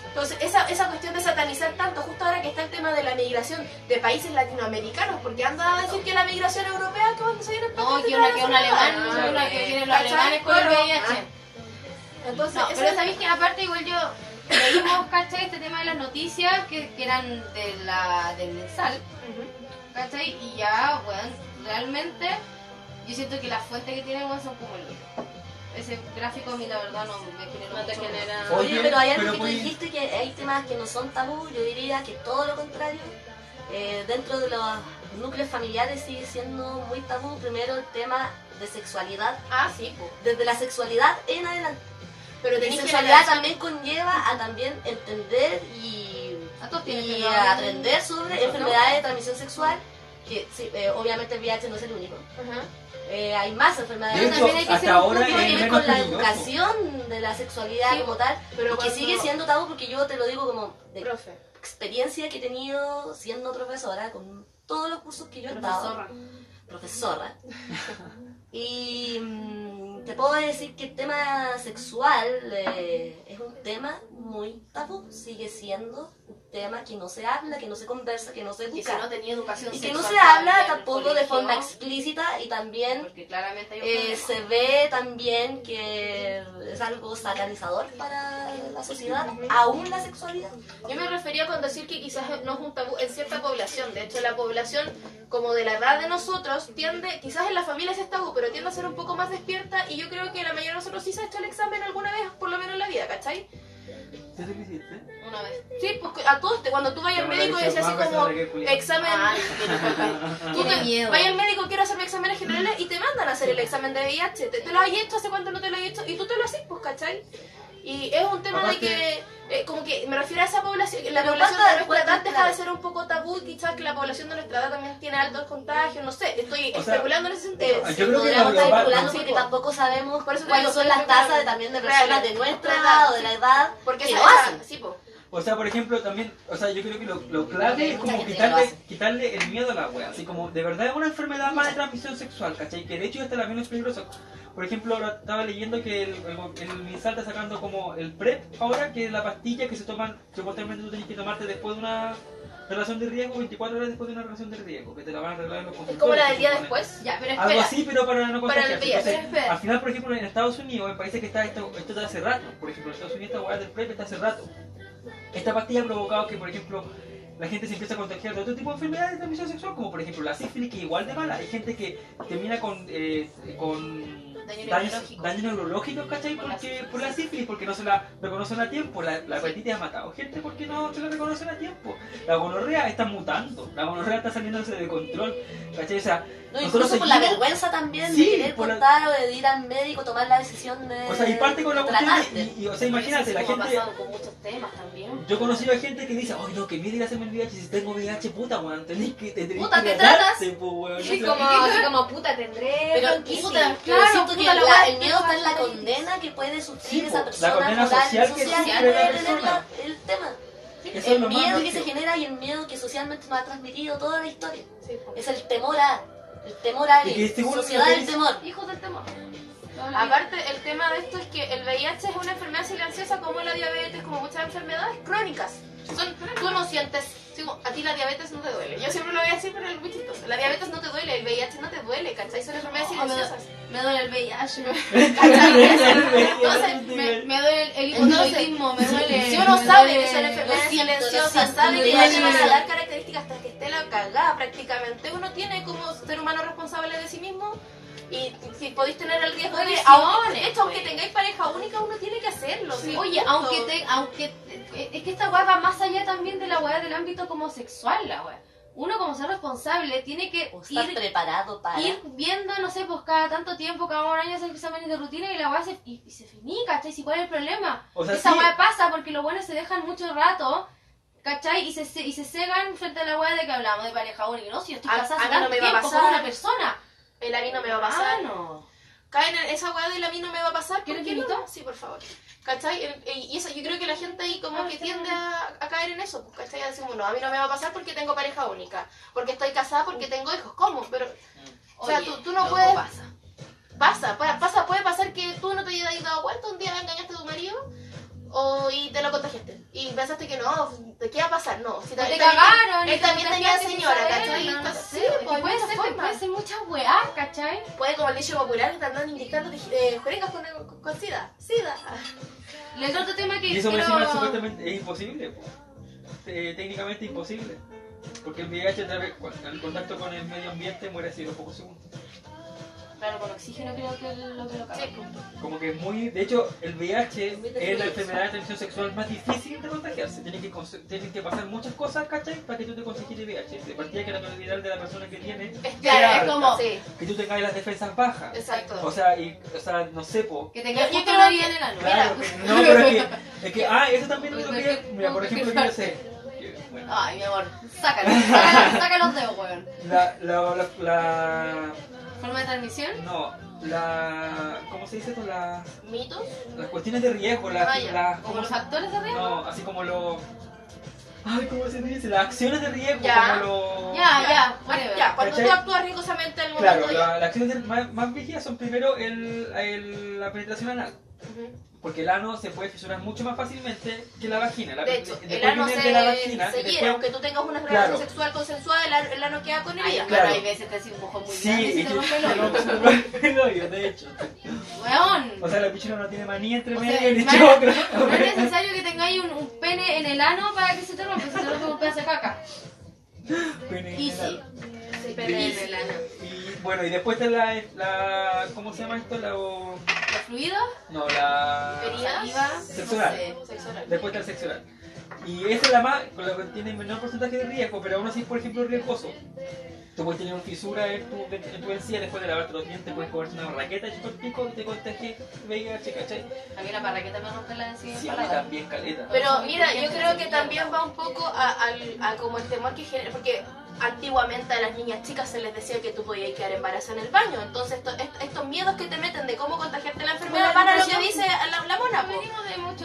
[SPEAKER 1] Entonces, esa, esa cuestión de satanizar tanto, justo ahora que está el tema de la migración de países latinoamericanos, porque anda a decir que la migración europea, para
[SPEAKER 3] No, que una que un alemán, una que vienen los alemanes con el. VIH.
[SPEAKER 1] Entonces,
[SPEAKER 3] No,
[SPEAKER 1] eso
[SPEAKER 3] pero
[SPEAKER 1] es-
[SPEAKER 3] sabéis que aparte igual yo leímos, ¿cachai? Este tema de las noticias que, que eran de la, del mensal. ¿cachai? Y ya, bueno, realmente yo siento que las fuentes que tienen weón, son como el. Ese gráfico a mí la verdad no me generó
[SPEAKER 6] No te genera...
[SPEAKER 2] Oye,
[SPEAKER 4] pero hay algo
[SPEAKER 2] pero
[SPEAKER 4] que tú dijiste que hay temas que no son tabú, yo diría que todo lo contrario. Eh, dentro de los núcleos familiares sigue siendo muy tabú. Primero el tema de sexualidad,
[SPEAKER 1] Ah, sí, po.
[SPEAKER 4] desde la sexualidad en adelante.
[SPEAKER 1] Pero que
[SPEAKER 4] sexualidad también conlleva a también entender y, y aprender sobre
[SPEAKER 3] ¿No?
[SPEAKER 4] enfermedades de transmisión sexual, que sí, eh, obviamente el VIH no es el único.
[SPEAKER 1] Ajá.
[SPEAKER 4] Eh, hay más enfermedades.
[SPEAKER 2] De
[SPEAKER 3] Pero
[SPEAKER 2] hecho,
[SPEAKER 3] también hay que
[SPEAKER 2] hasta
[SPEAKER 3] ser
[SPEAKER 2] ahora
[SPEAKER 4] que ver con la educación de la sexualidad
[SPEAKER 1] Sí,
[SPEAKER 4] como tal,
[SPEAKER 1] pero
[SPEAKER 4] y que sigue siendo tabú porque yo te lo digo como de
[SPEAKER 1] Profe.
[SPEAKER 4] experiencia que he tenido siendo profesora con todos los cursos que yo he dado.
[SPEAKER 3] Profesora.
[SPEAKER 4] Profesora. Y mm, puedo decir que el tema sexual eh, es un tema muy tabú, sigue siendo tema que no se habla, que no se conversa, que no se
[SPEAKER 3] Y si
[SPEAKER 4] educa.
[SPEAKER 3] no tenía educación
[SPEAKER 4] Y que no se habla tampoco de forma explícita y también
[SPEAKER 3] Porque claramente hay un
[SPEAKER 4] eh, se ve también que es algo satanizador para la sociedad, aún la sexualidad.
[SPEAKER 1] Yo me refería con decir que quizás no es un tabú en cierta población. De hecho, la población como de la edad de nosotros tiende, quizás en la familia es tabú, pero tiende a ser un poco más despierta y yo creo que la mayoría de nosotros sí se ha hecho el examen alguna vez, por lo menos en la vida, ¿cachai?
[SPEAKER 2] ¿Sí te hiciste?
[SPEAKER 3] Una vez.
[SPEAKER 1] Sí, pues a todos, te- cuando tú vayas al médico y dices así como examen...
[SPEAKER 3] Ay,
[SPEAKER 1] Tú
[SPEAKER 3] Tiene
[SPEAKER 1] te-
[SPEAKER 3] miedo.
[SPEAKER 1] Vaya al médico, quiero hacerme exámenes generales y te mandan a hacer el examen de VIH. ¿Te, te lo has hecho? ¿Hace cuánto no te lo has hecho? Y tú te lo haces, pues, ¿cachai? Y es un tema
[SPEAKER 2] Aparte-
[SPEAKER 1] de que, eh, como que me refiero a esa población, la población
[SPEAKER 4] ¿cuánto-
[SPEAKER 1] de nuestra edad deja
[SPEAKER 4] claro.
[SPEAKER 1] de ser un poco tabú quizás que la población de nuestra edad también tiene altos contagios, no sé, estoy
[SPEAKER 2] O sea,
[SPEAKER 1] especulando en ese sentido.
[SPEAKER 2] Ah,
[SPEAKER 4] sí,
[SPEAKER 2] yo creo que
[SPEAKER 4] podríamos
[SPEAKER 2] lo
[SPEAKER 4] estar especulando porque
[SPEAKER 1] po.
[SPEAKER 4] tampoco sabemos cuáles son las tasas de, también de personas de
[SPEAKER 1] de
[SPEAKER 4] nuestra edad o de
[SPEAKER 1] sí.
[SPEAKER 4] la edad
[SPEAKER 1] Porque
[SPEAKER 4] que
[SPEAKER 1] esa-
[SPEAKER 4] lo
[SPEAKER 1] esa-
[SPEAKER 4] hacen.
[SPEAKER 1] sí, po.
[SPEAKER 2] O sea, por ejemplo, también, o sea, yo creo que lo, lo clave es como quitarle, quitarle el miedo a la wea. Así como, de verdad es una enfermedad más de transmisión sexual, ¿cachai? Que de hecho esta es la menos peligrosa. Por ejemplo, ahora estaba leyendo que el, el, el MinSal está sacando como el PrEP ahora, que es la pastilla que se toman, supuestamente tú tienes que tomarte después de una relación de riesgo, 24 horas después de una relación de riesgo, que te la van a arreglar en los
[SPEAKER 1] Es
[SPEAKER 2] consultorios.
[SPEAKER 1] como la del día después.
[SPEAKER 3] Ya, pero
[SPEAKER 2] Algo
[SPEAKER 3] espera.
[SPEAKER 2] así, pero para no
[SPEAKER 1] Para el
[SPEAKER 2] contagiarse. Entonces, al final, por ejemplo, en Estados Unidos, en países que está esto, esto está hace rato, por ejemplo, en Estados Unidos esta hueá del PrEP está hace rato. Esta pastilla ha provocado que, por ejemplo, la gente se empieza a contagiar de otro tipo de enfermedades de transmisión sexual, como por ejemplo la sífilis, que igual de mala. Hay gente que termina con, eh, con
[SPEAKER 3] Daño
[SPEAKER 2] daños,
[SPEAKER 3] neurológico.
[SPEAKER 2] daños neurológicos, ¿cachai?
[SPEAKER 3] Por la
[SPEAKER 2] Porque,
[SPEAKER 3] sífilis.
[SPEAKER 2] por la sífilis, porque no se la reconocen a tiempo. La, la hepatitis ha matado gente porque no se la reconocen a tiempo. La gonorrea está mutando, la gonorrea está saliéndose de control, ¿cachai? O sea,
[SPEAKER 4] No, incluso por la vergüenza también
[SPEAKER 2] Sí,
[SPEAKER 4] de querer
[SPEAKER 2] por la-
[SPEAKER 4] contar o de ir al médico, tomar la decisión de.
[SPEAKER 2] O sea, y parte con la cuestión y, y, o sea, imagínate, la gente...
[SPEAKER 3] con muchos temas también.
[SPEAKER 2] Yo he conocido a gente que dice, ay no, que miedo ir a hacerme el VIH, si tengo VIH, puta, weón, tenéis que, te tenés
[SPEAKER 3] Puta,
[SPEAKER 2] que
[SPEAKER 3] te tratas.
[SPEAKER 2] po, weón. Sea,
[SPEAKER 6] como, así como puta, tendré
[SPEAKER 4] Pero puta,
[SPEAKER 3] claro,
[SPEAKER 4] pero siento que
[SPEAKER 3] Puta, la
[SPEAKER 4] la- el miedo está en la condena que puede sufrir
[SPEAKER 2] Sí,
[SPEAKER 4] esa persona
[SPEAKER 2] la condena social que sufre
[SPEAKER 4] que el tema. El miedo que se
[SPEAKER 2] brígido.
[SPEAKER 4] genera y el miedo que socialmente nos ha transmitido toda la historia.
[SPEAKER 1] Sí.
[SPEAKER 4] Es el temor a. El temor a.
[SPEAKER 2] Seguro que
[SPEAKER 4] sociedad del temor.
[SPEAKER 3] Hijos del temor.
[SPEAKER 1] Aparte, el tema de esto es que el VIH es una enfermedad silenciosa como la diabetes, como muchas enfermedades crónicas. Son, tú no sientes, sí, a ti la diabetes no te duele. Yo siempre lo voy a decir, pero es muy chistoso. La diabetes no te duele, el VIH no te duele, ¿cachai? Son enfermedades
[SPEAKER 3] me,
[SPEAKER 1] silenciosas.
[SPEAKER 3] me duele el VIH,
[SPEAKER 1] Entonces,
[SPEAKER 3] me, me duele el hipotiroidismo, me duele...
[SPEAKER 1] Si uno sabe que son enfermedades silenciosas, sabe que ya te van a dar características hasta que esté la cagada prácticamente, uno tiene como ser humano responsable de sí mismo y si podéis tener el riesgo de... Aunque- hecho, aunque tengáis pareja única, uno tiene que hacerlo. sí,
[SPEAKER 3] Oye,
[SPEAKER 1] punto.
[SPEAKER 3] aunque te, aunque te- es que esta weá va más allá también de la weá del ámbito como sexual, la weá. Uno como ser responsable tiene que
[SPEAKER 4] O estar
[SPEAKER 3] ir,
[SPEAKER 4] preparado para.
[SPEAKER 3] ir viendo, no sé, pues cada tanto tiempo, cada un año hacer exámenes de rutina y la weá se, y, y se finí, ¿cachai? Si cuál es el problema.
[SPEAKER 2] O sea,
[SPEAKER 3] Esa
[SPEAKER 2] sí.
[SPEAKER 3] weá pasa porque los buenos se dejan mucho rato, ¿cachai? Y se, se- y se cegan frente a la weá de que hablamos de pareja única. No, si yo estoy casada hace
[SPEAKER 1] no me va a
[SPEAKER 3] tiempo con
[SPEAKER 1] pasar.
[SPEAKER 3] una persona.
[SPEAKER 1] El a mí no me va a pasar.
[SPEAKER 3] Ah, no.
[SPEAKER 1] Caen en esa weá del a mí no me va a pasar. ¿Por
[SPEAKER 3] ¿Quieres
[SPEAKER 1] qué no? Sí, por favor. ¿Cachai? El- Y eso, yo creo que la gente ahí como
[SPEAKER 3] Ah,
[SPEAKER 1] que tiende a, a caer en eso. pues, ¿Cachai? A decir, bueno, a mí no me va a pasar porque tengo pareja única. Porque estoy casada, porque tengo hijos. ¿Cómo? Pero, o sea,
[SPEAKER 3] Oye,
[SPEAKER 1] tú, tú no puedes...
[SPEAKER 3] pasa.
[SPEAKER 1] Pasa, pa- pasa, puede pasar que tú no te hayas dado cuenta, un día engañaste a tu marido o, y te lo contagiaste. Y pensaste que no, ¿de qué va a pasar? No, si
[SPEAKER 3] te
[SPEAKER 1] él también-
[SPEAKER 3] cagaron.
[SPEAKER 1] Él también
[SPEAKER 3] te
[SPEAKER 1] tenía señora, ¿cachai?
[SPEAKER 3] no, no
[SPEAKER 1] sí, pues,
[SPEAKER 3] puede
[SPEAKER 1] muchas
[SPEAKER 3] ser, puede ser muchas weas, ¿cachai?
[SPEAKER 1] Puede, como el dicho popular, que te andan inyectando eh, jeringas con, con, con sida. Sida.
[SPEAKER 3] El otro tema que
[SPEAKER 2] Y eso
[SPEAKER 3] quiero...
[SPEAKER 2] encima supuestamente es imposible, po. Eh, técnicamente imposible. Porque el VIH a través- el contacto con el medio ambiente muere así en pocos segundos.
[SPEAKER 3] Claro, con oxígeno creo que es lo que lo causa.
[SPEAKER 2] Como que es muy. De hecho, el VIH
[SPEAKER 4] Muy
[SPEAKER 2] es la enfermedad de transmisión sexual más difícil de contagiarse. Tienen que, tienen que pasar muchas cosas, ¿cachai? Para que tú te contagies el VIH. De partida que la probabilidad de la persona que tiene.
[SPEAKER 1] Es
[SPEAKER 3] Claro,
[SPEAKER 2] alta.
[SPEAKER 3] es como
[SPEAKER 1] Sí,
[SPEAKER 2] Que tú tengas las defensas bajas.
[SPEAKER 1] exacto.
[SPEAKER 2] O sea, y, o sea, no sé, po.
[SPEAKER 3] que tenga
[SPEAKER 1] Yo- yo
[SPEAKER 3] justo
[SPEAKER 1] creo
[SPEAKER 3] una vida en el ano.
[SPEAKER 2] Claro, que- no, pero es que, es que, ah, eso también es lo que, mira, por ejemplo, yo sé, bueno,
[SPEAKER 3] Ay, mi amor, sácalo, sácalo, saca los dedos, weón.
[SPEAKER 2] la, la, la, la,
[SPEAKER 3] Forma de transmisión.
[SPEAKER 2] no, la, ¿cómo se dice esto? Las,
[SPEAKER 1] ¿Mitos?
[SPEAKER 2] las cuestiones de riesgo, las,
[SPEAKER 1] Ah,
[SPEAKER 3] Como
[SPEAKER 2] ¿cómo
[SPEAKER 3] los factores de riesgo.
[SPEAKER 2] no, así como los, ay, ¿cómo se dice? Las acciones de riesgo,
[SPEAKER 1] Ya.
[SPEAKER 2] como los,
[SPEAKER 3] Ya, ya.
[SPEAKER 1] Ya, cuando
[SPEAKER 2] ¿Cachai?
[SPEAKER 1] tú actúas riesgosamente en el
[SPEAKER 2] claro,
[SPEAKER 1] momento
[SPEAKER 2] la- las acciones de- más, más vigías son primero el, el, la penetración anal. Porque el ano se puede fisurar mucho más fácilmente que la vagina. La,
[SPEAKER 1] De hecho, el ano se,
[SPEAKER 2] de la vagina y
[SPEAKER 1] se
[SPEAKER 2] después-
[SPEAKER 1] hiere, aunque tú tengas una
[SPEAKER 2] Claro.
[SPEAKER 1] relación sexual consensuada, el ano, el ano queda con
[SPEAKER 3] Ay,
[SPEAKER 1] herida.
[SPEAKER 3] hermano,
[SPEAKER 2] Claro.
[SPEAKER 3] hay veces te hace un mojón muy
[SPEAKER 2] Sí,
[SPEAKER 3] grande y se
[SPEAKER 2] y
[SPEAKER 3] te
[SPEAKER 2] que
[SPEAKER 3] rompe el hoyo.
[SPEAKER 2] el de hecho.
[SPEAKER 3] Weón.
[SPEAKER 2] O sea, la pichula no tiene manía entre medio ni
[SPEAKER 3] hermano,
[SPEAKER 2] choclo.
[SPEAKER 3] No es necesario que tengáis un, un pene en el ano para que se te rompa, se te rompe un pedazo de caca.
[SPEAKER 2] Pene en el-
[SPEAKER 1] Sí, pene en el ano.
[SPEAKER 2] Bueno, y después está la, la. ¿Cómo se llama esto? La. o-
[SPEAKER 3] Los fluidos,
[SPEAKER 2] No, la.
[SPEAKER 3] Saliva,
[SPEAKER 2] Sexo
[SPEAKER 3] no sé.
[SPEAKER 2] Después está el sexo oral. Y esa es la más. con la que tiene menor porcentaje de riesgo, pero aún así, por ejemplo, riesgoso. Tú puedes tener una fisura en tu, en tu encía después de lavarte los dientes, puedes comerte una raqueta y el pico y te contagies VIH, ¿cachai?
[SPEAKER 3] A mí la parraqueta me rompe la encía
[SPEAKER 2] Sí,
[SPEAKER 3] del
[SPEAKER 2] a mí también caleta.
[SPEAKER 1] Pero mira, yo creo que también va un poco a, al- a como el temor que genera, porque antiguamente a las niñas chicas se les decía que tú podías quedar embarazada en el baño, entonces esto- est- estos miedos que te meten de cómo contagiarte la enfermedad van a lo que dice la, la mona,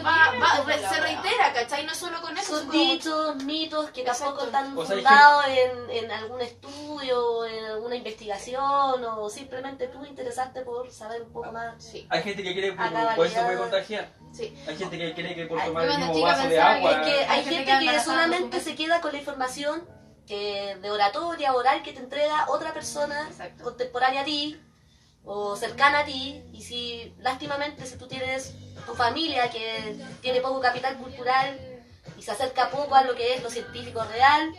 [SPEAKER 1] Va- va- se reitera, ¿cachai? No solo con eso,
[SPEAKER 4] Son
[SPEAKER 1] como-
[SPEAKER 4] dichos, mitos que tampoco están
[SPEAKER 2] O sea, hay
[SPEAKER 4] fundados en, en algún estudio, en alguna investigación, o simplemente tú interesarte por saber un poco más.
[SPEAKER 1] Sí,
[SPEAKER 2] Hay gente que cree que por eso puede contagiar.
[SPEAKER 1] sí.
[SPEAKER 2] Hay gente que cree que por tomar el mismo vaso de agua.
[SPEAKER 4] Es que hay
[SPEAKER 3] Hay gente que
[SPEAKER 4] solamente se queda con la información que de oratoria, oral que te entrega otra persona
[SPEAKER 3] Exacto.
[SPEAKER 4] contemporánea a ti o cercana a ti y si lástimamente si tú tienes tu familia que tiene poco capital cultural y se acerca poco a lo que es lo científico real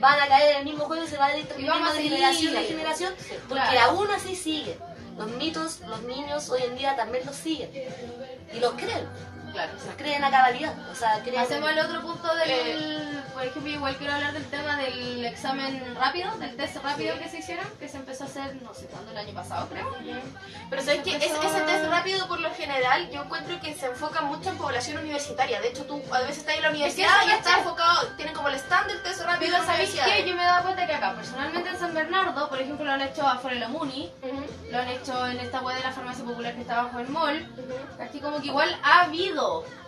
[SPEAKER 4] van a caer en el mismo juego y se va a ir transmitiendo
[SPEAKER 3] a
[SPEAKER 4] de generación en generación porque
[SPEAKER 3] Claro.
[SPEAKER 4] aún así sigue los mitos los niños hoy en día también los siguen y los creen
[SPEAKER 3] Claro.
[SPEAKER 4] los creen a cabalidad o sea creen
[SPEAKER 3] Hacemos el otro punto del,
[SPEAKER 1] Eh.
[SPEAKER 3] por ejemplo, igual quiero hablar del tema del examen rápido, del test rápido que se hicieron, que se empezó a hacer, no sé cuándo, el año pasado creo.
[SPEAKER 1] Pero sabes que ese, ese test rápido por lo general yo encuentro que se enfoca mucho en población universitaria. De hecho tú a veces estás en la universidad y
[SPEAKER 3] me
[SPEAKER 1] está enfocado, tienen como el stand del test rápido
[SPEAKER 3] Pero sabéis qué? Yo me he dado cuenta que acá, personalmente en San Bernardo, por ejemplo, lo han hecho afuera de la Muni, lo han hecho en esta web de la farmacia popular que está bajo el mall. ¿cachai? Como que igual ha habido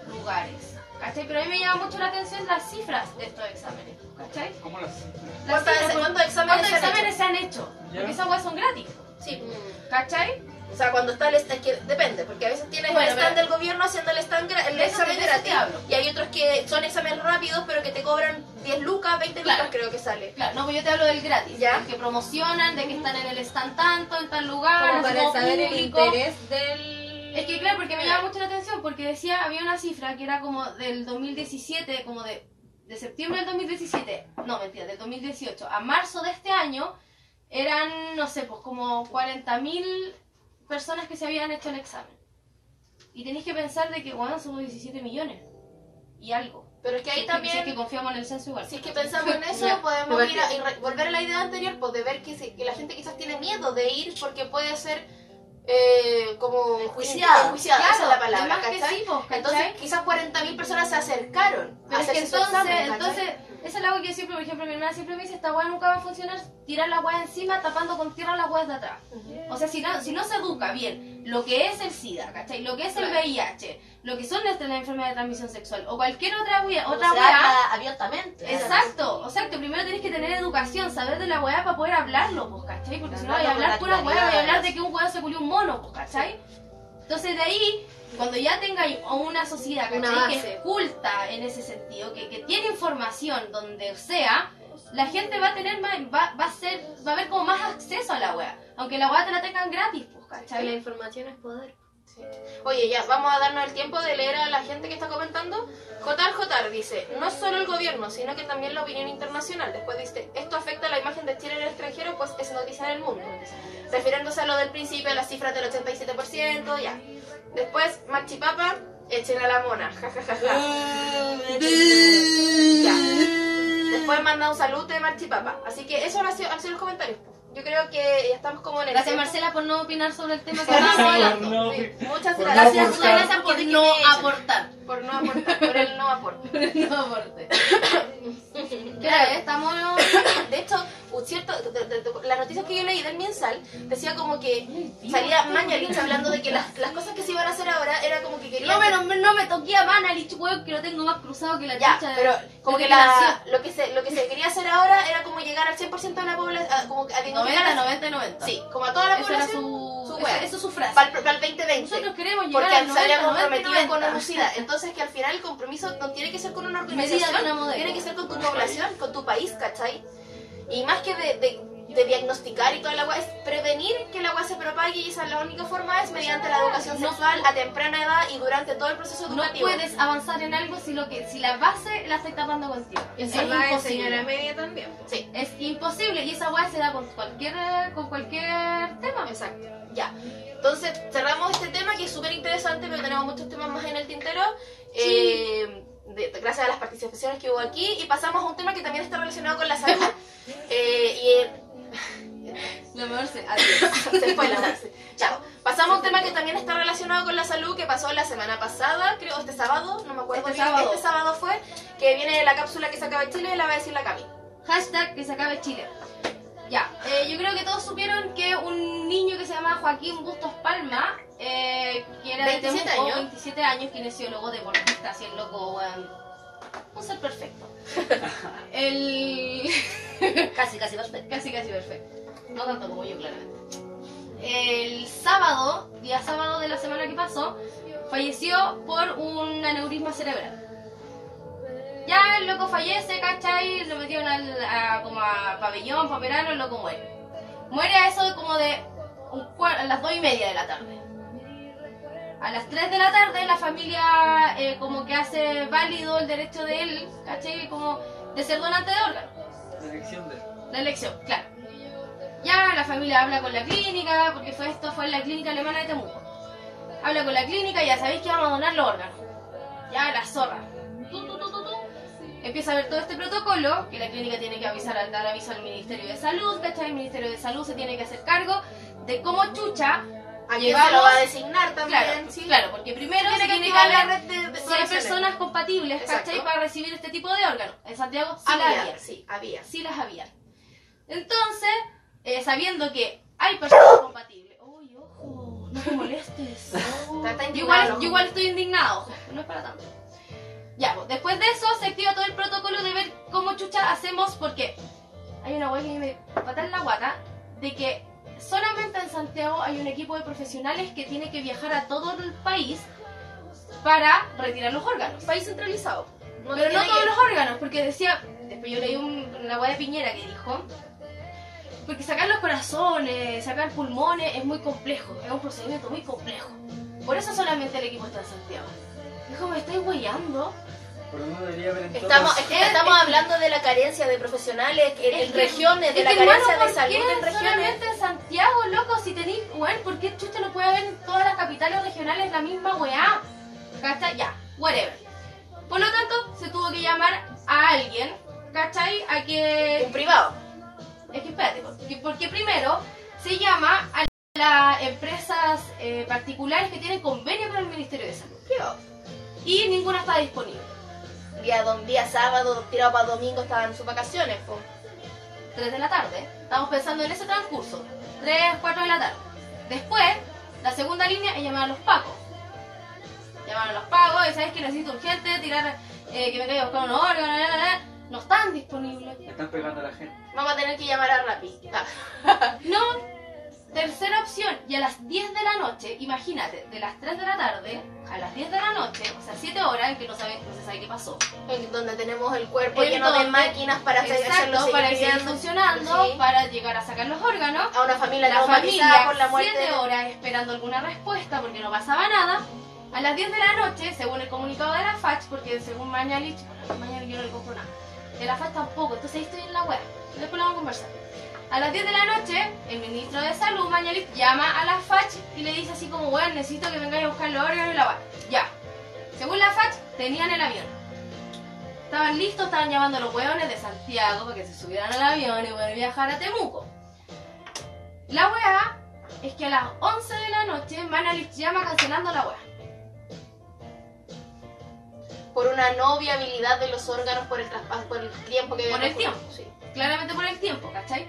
[SPEAKER 3] lugares, ¿cachai? Pero a mí me llama mucho la atención las cifras de estos exámenes, ¿cachai?
[SPEAKER 2] ¿Cómo las.?
[SPEAKER 3] Las
[SPEAKER 1] ¿Cuántas-
[SPEAKER 3] cifras,
[SPEAKER 1] ¿Cuántos exámenes
[SPEAKER 3] ¿Cuántos
[SPEAKER 1] se han
[SPEAKER 3] exámenes se han hecho?
[SPEAKER 2] Ya.
[SPEAKER 3] Porque esas weas son gratis,
[SPEAKER 1] Sí.
[SPEAKER 3] ¿cachai?
[SPEAKER 1] O sea, cuando está el es que depende, porque a veces tienes
[SPEAKER 3] Bueno,
[SPEAKER 1] el stand
[SPEAKER 3] pero-
[SPEAKER 1] del gobierno haciendo el stand gra- el
[SPEAKER 3] eso-
[SPEAKER 1] examen gratis y hay otros que son exámenes rápidos pero que te cobran 10 lucas, 20
[SPEAKER 3] Claro.
[SPEAKER 1] lucas creo que sale.
[SPEAKER 3] Claro, no, pues yo te hablo del gratis,
[SPEAKER 1] Ya.
[SPEAKER 3] del que promocionan, de que están en el stand tanto, en tal lugar,
[SPEAKER 6] Como para saber el
[SPEAKER 3] público.
[SPEAKER 6] interés del...
[SPEAKER 3] Es que claro, porque me llama mucho la atención, porque decía, había una cifra que era como del 2017, como de, de septiembre del 2017, no mentira, del 2018 a marzo de este año, eran, no sé, pues como 40.000 personas que se habían hecho el examen. Y tenéis que pensar de que, bueno, somos 17 millones y algo.
[SPEAKER 1] Pero es que ahí
[SPEAKER 3] que- si es que
[SPEAKER 1] también,
[SPEAKER 3] confiamos en el censo igual.
[SPEAKER 1] si es que pensamos en eso,
[SPEAKER 3] Ya.
[SPEAKER 1] podemos ir a, y re- volver a la idea anterior, pues de ver que, se- que la gente quizás tiene miedo de ir porque puede ser eh, como
[SPEAKER 4] enjuiciada,
[SPEAKER 1] esa es la palabra,
[SPEAKER 3] pues, ¿cachai?
[SPEAKER 1] Entonces quizás 40.000 personas se acercaron
[SPEAKER 3] Pero
[SPEAKER 1] a
[SPEAKER 3] es que
[SPEAKER 1] hacerse su
[SPEAKER 3] entonces, entonces, eso es algo que yo siempre, por ejemplo, mi hermana siempre me dice, esta weá nunca va a funcionar, tirar la weá encima tapando con tierra las weas de atrás. O sea, si no, si no se educa bien lo que es el SIDA, ¿cachai? Lo que es el. VIH, lo que son las, las enfermedades de transmisión sexual, o cualquier otra wea, otra
[SPEAKER 4] habla abiertamente.
[SPEAKER 3] Exacto, exacto. Primero tenés que tener educación, saber de la weá para poder hablarlo, pues, ¿cachai? Porque si no, voy a
[SPEAKER 4] con
[SPEAKER 3] hablar pura weá, voy a hablar de que un weón se culió un mono, pues, ¿cachai? Entonces de ahí, cuando ya tengáis a una sociedad,
[SPEAKER 6] Una
[SPEAKER 3] ¿cachai? Que es culta en ese sentido, que, que tiene información donde sea, la gente va a tener más, va, va a ser, va a haber como más acceso a la weá. Aunque la weá te la tengan gratis, pues,
[SPEAKER 6] Que la
[SPEAKER 3] ¿cachai?
[SPEAKER 6] información es poder.
[SPEAKER 1] Oye, ya, vamos a darnos el tiempo de leer a la gente que está comentando. Jotar Jotar dice, no solo el gobierno, sino que también la opinión internacional. Después dice, esto afecta la imagen de Chile en el extranjero, pues es noticia en el mundo. Refiriéndose a lo del principio, a las cifras del 87%, ya. Después, Machipapa, echen a la mona. Ya. Después manda un saludo de Marchipapa. Así que eso han sido, han sido los comentarios. Yo creo que ya estamos como en el
[SPEAKER 3] Gracias
[SPEAKER 1] tiempo.
[SPEAKER 3] Marcela por no opinar sobre el tema que
[SPEAKER 1] Por
[SPEAKER 3] estábamos hablando.
[SPEAKER 2] no.
[SPEAKER 1] sí, Muchas
[SPEAKER 2] Por
[SPEAKER 1] gracias.
[SPEAKER 2] no
[SPEAKER 3] gracias por no aportar.
[SPEAKER 1] Por no aportar, por el no aporte.
[SPEAKER 3] no aporte. ¿Qué hora es? Estamos...
[SPEAKER 1] De hecho, cierto, de- de- de- las noticias que yo leí del Miensal decía como que salía Mañalich hablando de que las, las cosas que se iban a hacer ahora era como que querían.
[SPEAKER 3] No me, no, no me toqué a Manalich, weón, que lo tengo más cruzado que la
[SPEAKER 1] Ya,
[SPEAKER 3] chucha de-
[SPEAKER 1] pero como que la, lo, que se, lo que se quería hacer ahora era como llegar al 100% de la población, como que a dignificar
[SPEAKER 3] 90,
[SPEAKER 1] a-
[SPEAKER 3] 90, 90.
[SPEAKER 1] Sí, como a toda la
[SPEAKER 3] Esa
[SPEAKER 1] población.
[SPEAKER 3] su,
[SPEAKER 1] su wea.
[SPEAKER 3] eso es su frase.
[SPEAKER 1] Para el, 2020.
[SPEAKER 3] Nosotros queremos llegar
[SPEAKER 1] Porque
[SPEAKER 3] al
[SPEAKER 1] se
[SPEAKER 3] 90,
[SPEAKER 1] había
[SPEAKER 3] 90,
[SPEAKER 1] comprometido con
[SPEAKER 3] 90.
[SPEAKER 1] Lucida. Entonces que al final el compromiso no tiene que ser con una organización,
[SPEAKER 3] una
[SPEAKER 1] tiene que ser con tu población, con tu país, ¿cachai? Y más que de, de- de diagnosticar y toda la agua, es prevenir que el agua se propague y esa es la única forma es mediante la educación
[SPEAKER 3] No.
[SPEAKER 1] sexual a temprana edad y durante todo el proceso
[SPEAKER 3] No
[SPEAKER 1] educativo.
[SPEAKER 3] puedes avanzar en algo si, lo que, si la base la estáis tapando contigo.
[SPEAKER 6] Y
[SPEAKER 3] Es
[SPEAKER 6] se va a enseñar a
[SPEAKER 3] imposible.
[SPEAKER 6] media también.
[SPEAKER 1] Sí,
[SPEAKER 3] Es imposible y esa weá se da con cualquier, con cualquier tema.
[SPEAKER 1] exacto. Ya. Entonces cerramos este tema que es súper interesante, pero tenemos muchos temas más en el tintero. Eh, de- gracias a las participaciones que hubo aquí y pasamos a un tema que también está relacionado con la salud. Eh, y
[SPEAKER 3] Lo mejor se... Adiós.
[SPEAKER 1] Se fue la. Chao. Pasamos a un tema que también está relacionado con la salud, que pasó la semana pasada, creo, este sábado, no me acuerdo
[SPEAKER 3] Este
[SPEAKER 1] bien.
[SPEAKER 3] sábado.
[SPEAKER 1] Este sábado fue, que viene la cápsula que se acaba en Chile, la va a decir la Cami.
[SPEAKER 3] Hashtag que se acabe Chile. Ya, eh, yo creo que todos supieron que un niño que se llama Joaquín Bustos Palma, eh, que era de
[SPEAKER 1] 27
[SPEAKER 3] Temuco,
[SPEAKER 1] años.
[SPEAKER 3] 27 años, kinesiólogo, deportista, así el loco, weón, un ser perfecto. El...
[SPEAKER 4] Casi, casi perfecto.
[SPEAKER 3] casi, casi perfecto. No tanto como yo, claramente. El sábado, día sábado de la semana que pasó, falleció por un aneurisma cerebral. Ya el loco fallece, ¿cachai? Lo metieron al, a, como a pabellón, para operarlo, el loco muere. Muere a eso de como de un a las dos y media de la tarde. A las 3 de la tarde la familia eh, como que hace válido el derecho de él, ¿cachai? Como de ser donante de órganos.
[SPEAKER 2] La elección de.
[SPEAKER 3] La elección, claro. Ya la familia habla con la clínica, porque fue esto fue en la clínica alemana de Temuco. Habla con la clínica, ya sabéis que vamos a donar los órganos. Ya la zorra. Empieza a ver todo este protocolo, que la clínica tiene que avisar, al dar aviso al Ministerio de Salud, ¿cachai? El Ministerio de Salud se tiene que hacer cargo de cómo chucha
[SPEAKER 1] ¿A quién se lo va a designar también?
[SPEAKER 3] Claro,
[SPEAKER 1] sí.
[SPEAKER 3] claro, porque primero
[SPEAKER 1] Tiene
[SPEAKER 3] se
[SPEAKER 1] que
[SPEAKER 3] tiene que
[SPEAKER 1] la
[SPEAKER 3] haber
[SPEAKER 1] red de, de
[SPEAKER 3] si hay personas compatibles,
[SPEAKER 1] Exacto.
[SPEAKER 3] ¿cachai? Para recibir este tipo de órganos. En Santiago sí las
[SPEAKER 1] Había,
[SPEAKER 3] había.
[SPEAKER 1] sí, había.
[SPEAKER 3] Sí las había. Entonces, eh, sabiendo que hay personas compatibles. Uy, ojo, no te molestes.
[SPEAKER 1] Está- está
[SPEAKER 3] Yo igual, yo igual estoy indignado, ojo, no es para tanto. Ya, pues, después de eso se activa todo el protocolo de ver cómo chucha hacemos, porque hay una wea que me pata en la guata, de que solamente en Santiago hay un equipo de profesionales que tiene que viajar a todo el país para retirar los órganos.
[SPEAKER 1] País centralizado.
[SPEAKER 3] Pero no todos
[SPEAKER 1] que-
[SPEAKER 3] los órganos, porque decía, después yo leí un, una wea de Piñera que dijo, porque sacar los corazones, sacar pulmones es muy complejo, es un procedimiento muy complejo. Por eso solamente el equipo está en Santiago. Dijo, me estáis weyando.
[SPEAKER 2] Pero no debería haber en
[SPEAKER 1] Estamos,
[SPEAKER 2] todos.
[SPEAKER 1] es que estamos hablando de la carencia de profesionales en,
[SPEAKER 3] Es
[SPEAKER 1] en
[SPEAKER 3] que-
[SPEAKER 1] regiones, de la carencia
[SPEAKER 3] hermano,
[SPEAKER 1] de
[SPEAKER 3] ¿por
[SPEAKER 1] salud
[SPEAKER 3] qué
[SPEAKER 1] en regiones.
[SPEAKER 3] solamente en Santiago, loco? Si tenéis, weón, ¿por qué chucha no puede haber en todas las capitales regionales la misma weá? ¿Cachai? Ya, whatever. Por lo tanto, se tuvo que llamar a alguien, ¿cachai? A que
[SPEAKER 1] Un privado.
[SPEAKER 3] Es que espérate, porque, porque primero se llama a las empresas eh, particulares que tienen convenio con el Ministerio de Salud.
[SPEAKER 1] Privado.
[SPEAKER 3] Y ninguna está disponible.
[SPEAKER 1] Día, don, día sábado, tirado para domingo, estaban en sus vacaciones. po.
[SPEAKER 3] 3 de la tarde. Estamos pensando en ese transcurso. 3, 4 de la tarde. Después, la segunda línea es llamar a los pacos. Llamar a los pacos y sabes que necesito urgente tirar, eh, que me caiga a buscar un órgano, la, la, la. no están disponibles.
[SPEAKER 2] Me están pegando a la gente.
[SPEAKER 1] Vamos a tener que llamar a Rappi. Ah.
[SPEAKER 3] No. Tercera opción, y a las 10 de la noche, imagínate, de las 3 de la tarde a las 10 de la noche, o sea, 7 horas en que no, sabe, no se sabe qué pasó.
[SPEAKER 1] En donde tenemos el cuerpo
[SPEAKER 3] En
[SPEAKER 1] lleno de máquinas para hacer
[SPEAKER 3] Exacto, para
[SPEAKER 1] seguir viviendo.
[SPEAKER 3] funcionando,
[SPEAKER 1] Sí.
[SPEAKER 3] para llegar a sacar los órganos.
[SPEAKER 1] A una familia
[SPEAKER 3] La familia,
[SPEAKER 1] por la muerte.
[SPEAKER 3] 7 horas esperando alguna respuesta porque no pasaba nada. A las 10 de la noche, según el comunicado de la FACH, porque según Mañalich, bueno, Mañalich yo no le compro nada. De la FACH tampoco, entonces ahí estoy en la web. Después lo vamos a conversar. A las 10 de la noche, el ministro de Salud, Mañalich, llama a la FACH y le dice así como, bueno, necesito que vengáis a buscar los órganos y la web. Ya. Según la FACH, tenían el avión. Estaban listos, estaban llamando a los hueones de Santiago para que se subieran al avión y poder viajar a Temuco. La weá es que a las 11 de la noche Mañalich llama cancelando la weá.
[SPEAKER 1] Por una no viabilidad de los órganos por el traspaso, por el tiempo que
[SPEAKER 3] Por el tiempo. Claramente por el tiempo, ¿cachai?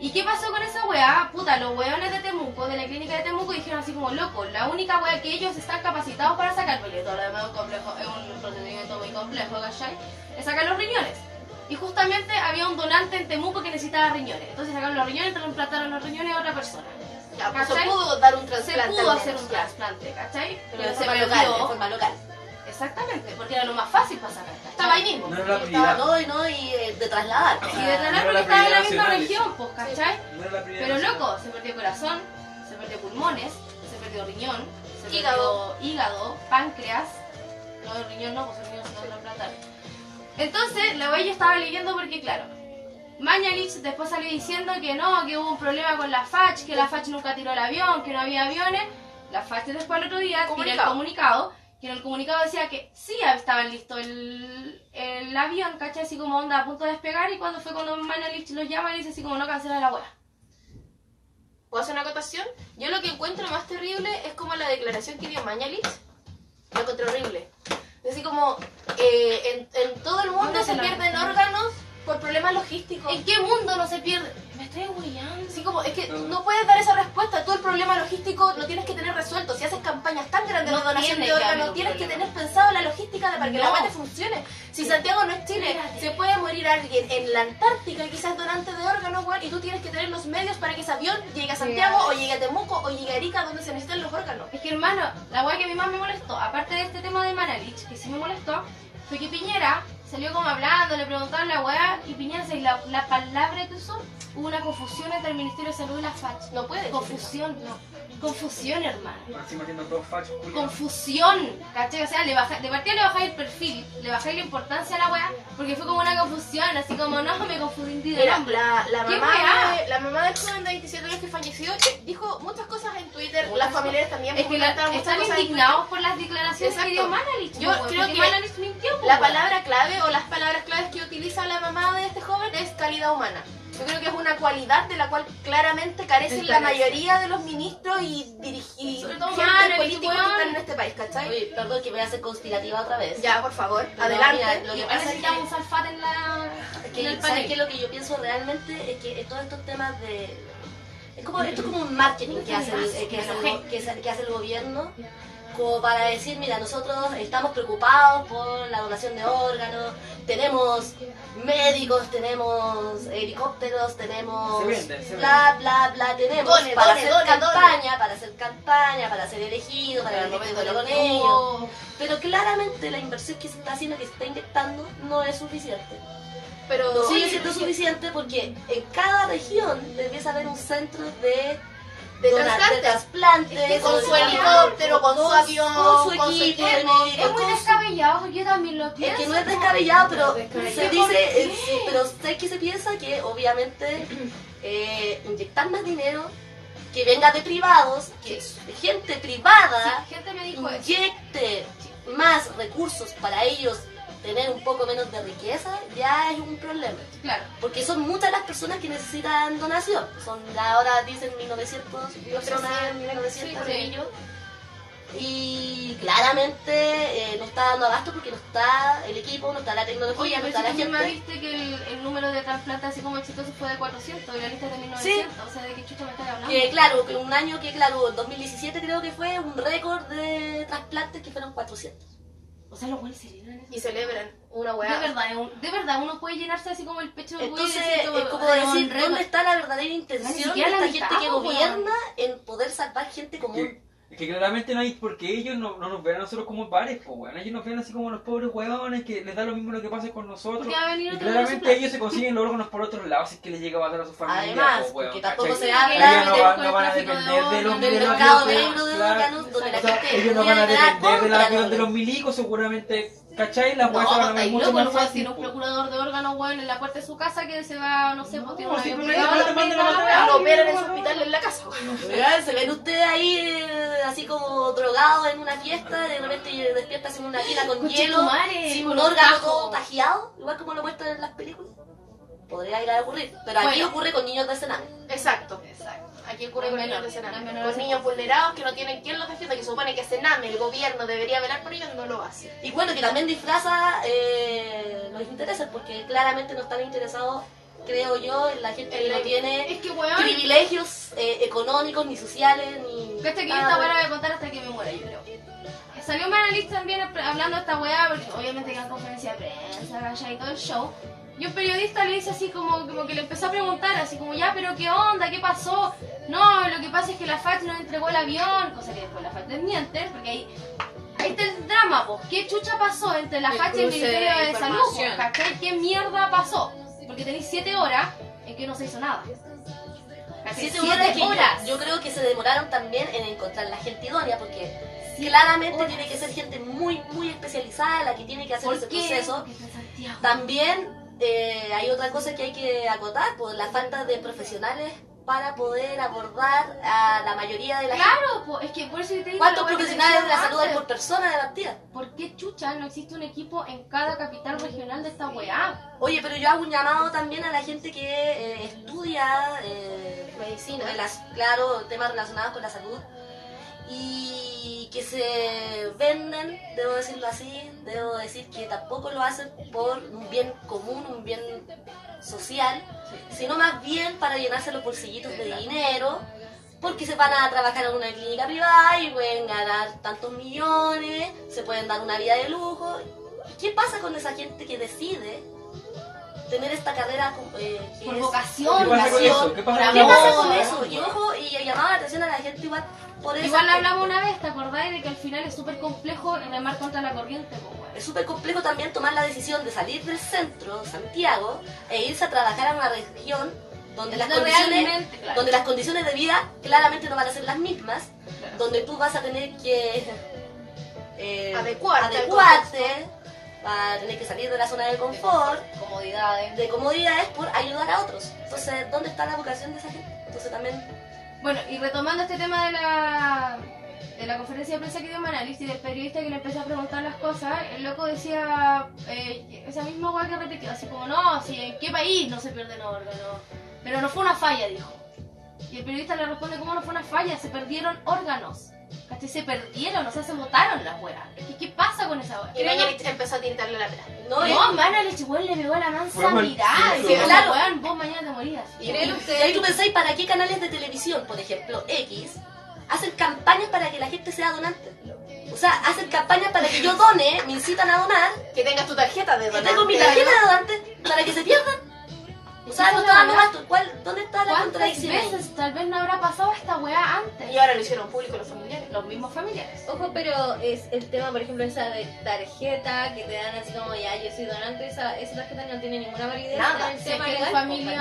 [SPEAKER 3] ¿Y qué pasó con esa weá? Puta, los weones de Temuco, de la clínica de Temuco, dijeron así como, loco, la única weá que ellos están capacitados para sacar, porque todo lo demás es un, complejo, es un procedimiento muy complejo, ¿cachai? Es sacar los riñones. Y justamente había un donante en Temuco que necesitaba riñones. Entonces sacaron los riñones y trasplantaron los riñones a otra persona.
[SPEAKER 1] Ya, pues se pudo dar un
[SPEAKER 3] Se
[SPEAKER 1] trasplante.
[SPEAKER 3] pudo
[SPEAKER 1] al
[SPEAKER 3] hacer un trasplante, ¿cachai?
[SPEAKER 4] Pero de
[SPEAKER 3] se
[SPEAKER 4] forma local, de forma local.
[SPEAKER 3] Exactamente, porque era lo más fácil para sacar. ¿cachai?
[SPEAKER 1] Estaba ahí mismo.
[SPEAKER 2] No era la
[SPEAKER 1] Estaba-.
[SPEAKER 4] No, y no, y eh, de trasladar.
[SPEAKER 3] Y de
[SPEAKER 2] era
[SPEAKER 3] porque estaba en la misma
[SPEAKER 2] nacional,
[SPEAKER 3] región, pues, ¿cachai?
[SPEAKER 2] No era la primera
[SPEAKER 3] Pero
[SPEAKER 2] nacional.
[SPEAKER 3] loco, se perdió corazón, se perdió pulmones, se perdió riñón, se
[SPEAKER 1] Hígado.
[SPEAKER 3] perdió hígado, páncreas. No, el riñón no, pues el riñón se lo trasplantar. Entonces, la yo estaba leyendo porque, claro, Mañalich después salió diciendo que no, que hubo un problema con la FACH, que la FACH nunca tiró el avión, que no había aviones. La FACH después el otro día tiró el
[SPEAKER 1] Comunicado.
[SPEAKER 3] Que en el comunicado decía que sí estaba listo el, el avión, ¿cachai? Así como onda a punto de despegar y cuando fue cuando Mañalich lo llama y dice así como no cancela la wea.
[SPEAKER 1] ¿Puedo hacer una acotación? Yo lo que encuentro más terrible es como la declaración que dio Mañalich. Lo encontré horrible. Es así como eh, en, en todo el mundo
[SPEAKER 3] ¿Dónde
[SPEAKER 1] se pierden órganos por problemas logísticos.
[SPEAKER 3] ¿En qué mundo no se pierde? Me estoy huellando.
[SPEAKER 1] Así como, es que no puedes dar esa respuesta. Tú el problema logístico lo tienes que tener resuelto. Si haces campañas tan grandes
[SPEAKER 3] No
[SPEAKER 1] de donación de
[SPEAKER 3] que
[SPEAKER 1] órganos, tienes que
[SPEAKER 3] problema.
[SPEAKER 1] tener pensado la logística de para que la
[SPEAKER 3] No.
[SPEAKER 1] mente funcione. Si Santiago no es Chile,
[SPEAKER 3] Espérate.
[SPEAKER 1] se puede morir alguien en la Antártica, quizás donante de órganos, weón, y tú tienes que tener los medios para que ese avión llegue a Santiago, o llegue a Temuco, o llegue a Arica, donde se necesitan los órganos.
[SPEAKER 3] Es que hermano, la weá que a mí más me molestó, aparte de este tema de Manalich, que sí me molestó, fue que Piñera salió como hablando, le preguntaron la weá, y Piñera, ¿sabes la, la palabra que usó? Hubo una confusión entre el Ministerio de Salud y la FACH.
[SPEAKER 1] No puede.
[SPEAKER 3] Confusión, no. Confusión, hermano. Confusión, ¿cachai? O sea, le baja, de partida le bajáis el perfil, le bajáis la importancia a la weá, porque fue como una confusión, así como, no, me confundí de
[SPEAKER 1] Mira,
[SPEAKER 3] nombre.
[SPEAKER 1] la, la,
[SPEAKER 3] ¿Qué
[SPEAKER 1] mamá de, la mamá del joven de 27 años que falleció dijo muchas cosas en Twitter. Las familiares también
[SPEAKER 3] Es que la- están indignados por las declaraciones
[SPEAKER 1] Exacto.
[SPEAKER 3] que dio Manalich.
[SPEAKER 1] Yo creo que
[SPEAKER 3] Manalich mintió.
[SPEAKER 1] La palabra clave o las palabras claves que utiliza la mamá de este joven es calidad humana. Yo creo que es una cualidad de la cual claramente carecen la mayoría de los ministros y
[SPEAKER 6] el
[SPEAKER 1] políticos que están en este país, ¿cachai?
[SPEAKER 4] Oye, perdón que voy a ser conspirativa otra vez.
[SPEAKER 1] Ya, por favor,
[SPEAKER 4] Pero
[SPEAKER 1] adelante.
[SPEAKER 4] mira, lo que pasa es que
[SPEAKER 3] en la...
[SPEAKER 4] Que,
[SPEAKER 3] en el
[SPEAKER 4] ¿sabes
[SPEAKER 3] panel.
[SPEAKER 4] qué? Lo que yo pienso realmente es que todos estos temas de... Es como, esto es como un marketing que hace, el, que, hace el, que hace- que hace el gobierno como para decir, mira, nosotros estamos preocupados por la donación de órganos, tenemos médicos, tenemos helicópteros, tenemos
[SPEAKER 2] Se vende, se
[SPEAKER 4] bla, bla, bla, tenemos
[SPEAKER 1] Done,
[SPEAKER 4] para
[SPEAKER 1] done,
[SPEAKER 4] hacer
[SPEAKER 1] done,
[SPEAKER 4] campaña, para hacer campaña, para ser elegido, para
[SPEAKER 1] el momento
[SPEAKER 4] con
[SPEAKER 1] de
[SPEAKER 4] ellos. Pero claramente la inversión que se está haciendo, que se está inyectando, no es suficiente.
[SPEAKER 1] Pero
[SPEAKER 4] No sigue siendo suficiente porque en cada región debiese haber un centro de,
[SPEAKER 1] de
[SPEAKER 4] de trasplantes,
[SPEAKER 1] Es que con su helicóptero, con su avión,
[SPEAKER 4] con su equipo.
[SPEAKER 3] Es muy descabellado, yo también lo
[SPEAKER 4] Es
[SPEAKER 3] pienso.
[SPEAKER 4] que no es descabellado, pero se
[SPEAKER 3] ¿Por
[SPEAKER 4] dice, eh, sí, pero sé que se piensa que obviamente eh, inyectar más dinero, que venga de privados, que gente privada
[SPEAKER 3] Sí, gente me dijo eso.
[SPEAKER 4] inyecte más recursos para ellos tener un poco menos de riqueza, ya es un problema.
[SPEAKER 3] Claro.
[SPEAKER 4] Porque son muchas las personas que necesitan donación. Son ahora dicen 1900 personas, 1900
[SPEAKER 3] Sí, sí.
[SPEAKER 4] niños. Y claramente eh, no está dando abasto porque no está el equipo, no está la tecnología,
[SPEAKER 3] Oye,
[SPEAKER 4] no está la gente.
[SPEAKER 3] viste que el, el número de trasplantes así como exitoso fue de 400 y la lista es de 1900, o sea, ¿de qué chucha me estás hablando?
[SPEAKER 4] Que claro, que un año que claro, 2017 creo que fue un récord de trasplantes que fueron 400.
[SPEAKER 3] O sea, los buenos celebran eso.
[SPEAKER 1] Y celebran una
[SPEAKER 3] De
[SPEAKER 1] weá.
[SPEAKER 3] verdad, es un- de verdad, uno puede llenarse así como el pecho de orgullo y
[SPEAKER 4] Entonces,
[SPEAKER 3] decir
[SPEAKER 4] es como
[SPEAKER 3] "Ay,
[SPEAKER 4] decir, ¿dónde
[SPEAKER 3] récord".
[SPEAKER 4] está la verdadera intención de esta
[SPEAKER 3] mitad,
[SPEAKER 4] gente que gobierna en poder salvar gente común?
[SPEAKER 2] Que, es que claramente no hay, porque ellos no, no nos ven a nosotros como pares, pues, weón. Ellos nos ven así como los pobres huevones que les da lo mismo lo que pase con nosotros.
[SPEAKER 3] Porque va a venir
[SPEAKER 2] Y
[SPEAKER 3] otro
[SPEAKER 2] claramente ellos se consiguen los órganos por otros lados, si es que les llega a matar a su familia.
[SPEAKER 4] Además,
[SPEAKER 2] pues, weón,
[SPEAKER 4] porque tampoco
[SPEAKER 2] ¿cachai?
[SPEAKER 4] se
[SPEAKER 3] habla
[SPEAKER 2] Ellos no,
[SPEAKER 3] con
[SPEAKER 2] no van a depender de los de los ellos no van a depender de la de los milicos, seguramente, ¿cachai? Las
[SPEAKER 3] No,
[SPEAKER 2] van a ver
[SPEAKER 3] estáis
[SPEAKER 2] mucho más
[SPEAKER 3] no
[SPEAKER 2] fácil.
[SPEAKER 3] tener un
[SPEAKER 2] po.
[SPEAKER 3] procurador de órganos, weón, en la puerta de su casa que se va, no sé, pues tiene un
[SPEAKER 2] No, sí,
[SPEAKER 3] avión
[SPEAKER 2] pero
[SPEAKER 3] privado,
[SPEAKER 2] no te
[SPEAKER 3] también
[SPEAKER 2] manden a
[SPEAKER 4] Oigan, Se ven ustedes ahí eh, así como drogados en una fiesta, de repente despiertas en una tina con hielo,
[SPEAKER 3] madre,
[SPEAKER 4] sin un órgano tajeado, igual como lo muestran en las películas. Podría ir a ocurrir, pero aquí
[SPEAKER 3] Bueno.
[SPEAKER 4] ocurre con niños de escenario.
[SPEAKER 1] Exacto.
[SPEAKER 3] Exacto.
[SPEAKER 1] Aquí ocurre con
[SPEAKER 3] menor,
[SPEAKER 1] niños de Sename. Con niños vulnerados que no tienen quien los defienda, que supone que Sename, el gobierno, debería velar por ellos, no lo hace.
[SPEAKER 4] Y bueno, que también disfraza eh, los intereses, porque claramente no están interesados, creo yo, en la gente que no tiene
[SPEAKER 3] Es que, weón,
[SPEAKER 4] privilegios eh, económicos, ni sociales, ni...
[SPEAKER 3] Cacha que yo esta weá la voy a contar hasta que me muera, yo creo. Salió un analista también hablando de esta weá, porque obviamente que en conferencia de prensa, ¿cachai? y todo el show. Y un periodista le dice así como, como que le empezó a preguntar, así como, ya, pero ¿qué onda? ¿Qué pasó? No, lo que pasa es que la FAT no entregó el avión, cosa que después la FAT desmiente, porque ahí, ahí está el drama, pues. ¿Qué chucha pasó entre la FAT y el
[SPEAKER 6] de
[SPEAKER 3] Ministerio de, Salud? ¿Qué mierda pasó? Porque tenéis siete horas en que no se hizo nada.
[SPEAKER 4] Yo,
[SPEAKER 3] horas.
[SPEAKER 4] yo creo que se demoraron también en encontrar la gente idónea, porque claramente tiene que ser gente muy, muy especializada la que tiene que hacer
[SPEAKER 3] ¿Por
[SPEAKER 4] ese
[SPEAKER 3] qué?
[SPEAKER 4] proceso. También eh, hay otra cosa que hay que acotar, por la falta de profesionales para poder abordar a la mayoría de la gente.
[SPEAKER 3] Claro, po, es que por eso te digo
[SPEAKER 4] ¿Cuántos profesionales de la salud hay por persona de partida?
[SPEAKER 3] ¿Por qué chucha no existe un equipo en cada capital regional de esta weá?
[SPEAKER 4] Oye, pero yo hago un llamado también a la gente que eh, estudia eh,
[SPEAKER 1] Medicina.
[SPEAKER 4] claro, temas relacionados con la salud y que se venden, debo decirlo así, debo decir que tampoco lo hacen por un bien común, un bien social, sino más bien para llenarse los bolsillitos de dinero, porque se van a trabajar en una clínica privada y pueden ganar tantos millones, se pueden dar una vida de lujo. ¿Qué pasa con esa gente que decide tener esta carrera eh,
[SPEAKER 3] Por vocación,
[SPEAKER 2] ¿Qué pasa con
[SPEAKER 4] vocación?
[SPEAKER 2] eso? ¿Qué pasa con eso?
[SPEAKER 4] Y ojo, y llamaba la atención a la gente igual por eso.
[SPEAKER 3] Igual hablamos una vez, ¿te acordáis de que al final es súper complejo remar contra la corriente?
[SPEAKER 4] Es súper complejo también tomar la decisión de salir del centro, Santiago, e irse a trabajar a una región donde las, condiciones,
[SPEAKER 3] claro.
[SPEAKER 4] donde las condiciones de vida claramente no van a ser las mismas,
[SPEAKER 3] Claro.
[SPEAKER 4] donde tú vas a tener que eh,
[SPEAKER 1] Adecuarte
[SPEAKER 4] adecuarte, vas a tener que salir de la zona de confort,
[SPEAKER 3] Comodidades.
[SPEAKER 4] de comodidades por ayudar a otros. Entonces, ¿dónde está la vocación de esa gente? Entonces también
[SPEAKER 3] Bueno, y retomando este tema de la, de la conferencia de prensa que dio Manalis y del periodista que le empezó a preguntar las cosas, el loco decía eh, esa misma weá que repitió, así como, no, si en qué país no se pierden órganos, Pero no fue una falla, dijo. Y el periodista le responde, ¿cómo no fue una falla? Se perdieron órganos. ¿Cachai? Se perdieron, o sea, se botaron las weas. ¿Qué, ¿Qué pasa con esa wea?
[SPEAKER 1] Y Mañalich empezó a tiritarle la pera.
[SPEAKER 4] No,
[SPEAKER 3] No, Mañalich, weón, le pegó la mansa mirada.
[SPEAKER 2] sí,
[SPEAKER 3] weón, vos mañana te morías.
[SPEAKER 4] Y,
[SPEAKER 6] ¿Creen
[SPEAKER 4] y-
[SPEAKER 6] ustedes
[SPEAKER 4] y ahí tú
[SPEAKER 6] que-
[SPEAKER 4] pensáis, ¿para qué canales de televisión, por ejemplo, X, hacen campañas para que la gente sea donante? O sea, hacen campañas para que yo done, me incitan a donar,
[SPEAKER 1] Que tengas tu tarjeta de
[SPEAKER 4] que
[SPEAKER 1] donante.
[SPEAKER 4] tengo mi tarjeta de donante para que se pierdan. O sea, no está dando gasto. ¿Cuál, ¿Dónde está la
[SPEAKER 3] ¿Cuántas
[SPEAKER 4] contradicción?
[SPEAKER 3] veces tal vez no habrá pasado esta weá antes?
[SPEAKER 1] Y ahora lo hicieron público los familiares.
[SPEAKER 3] Los mismos familiares.
[SPEAKER 6] Ojo, pero es el tema, por ejemplo, esa de tarjeta que te dan así como ya, yo soy donante, esa, esa tarjeta no tiene ninguna validez
[SPEAKER 1] Nada.
[SPEAKER 6] el tema
[SPEAKER 3] que tu
[SPEAKER 6] legal.
[SPEAKER 3] familia-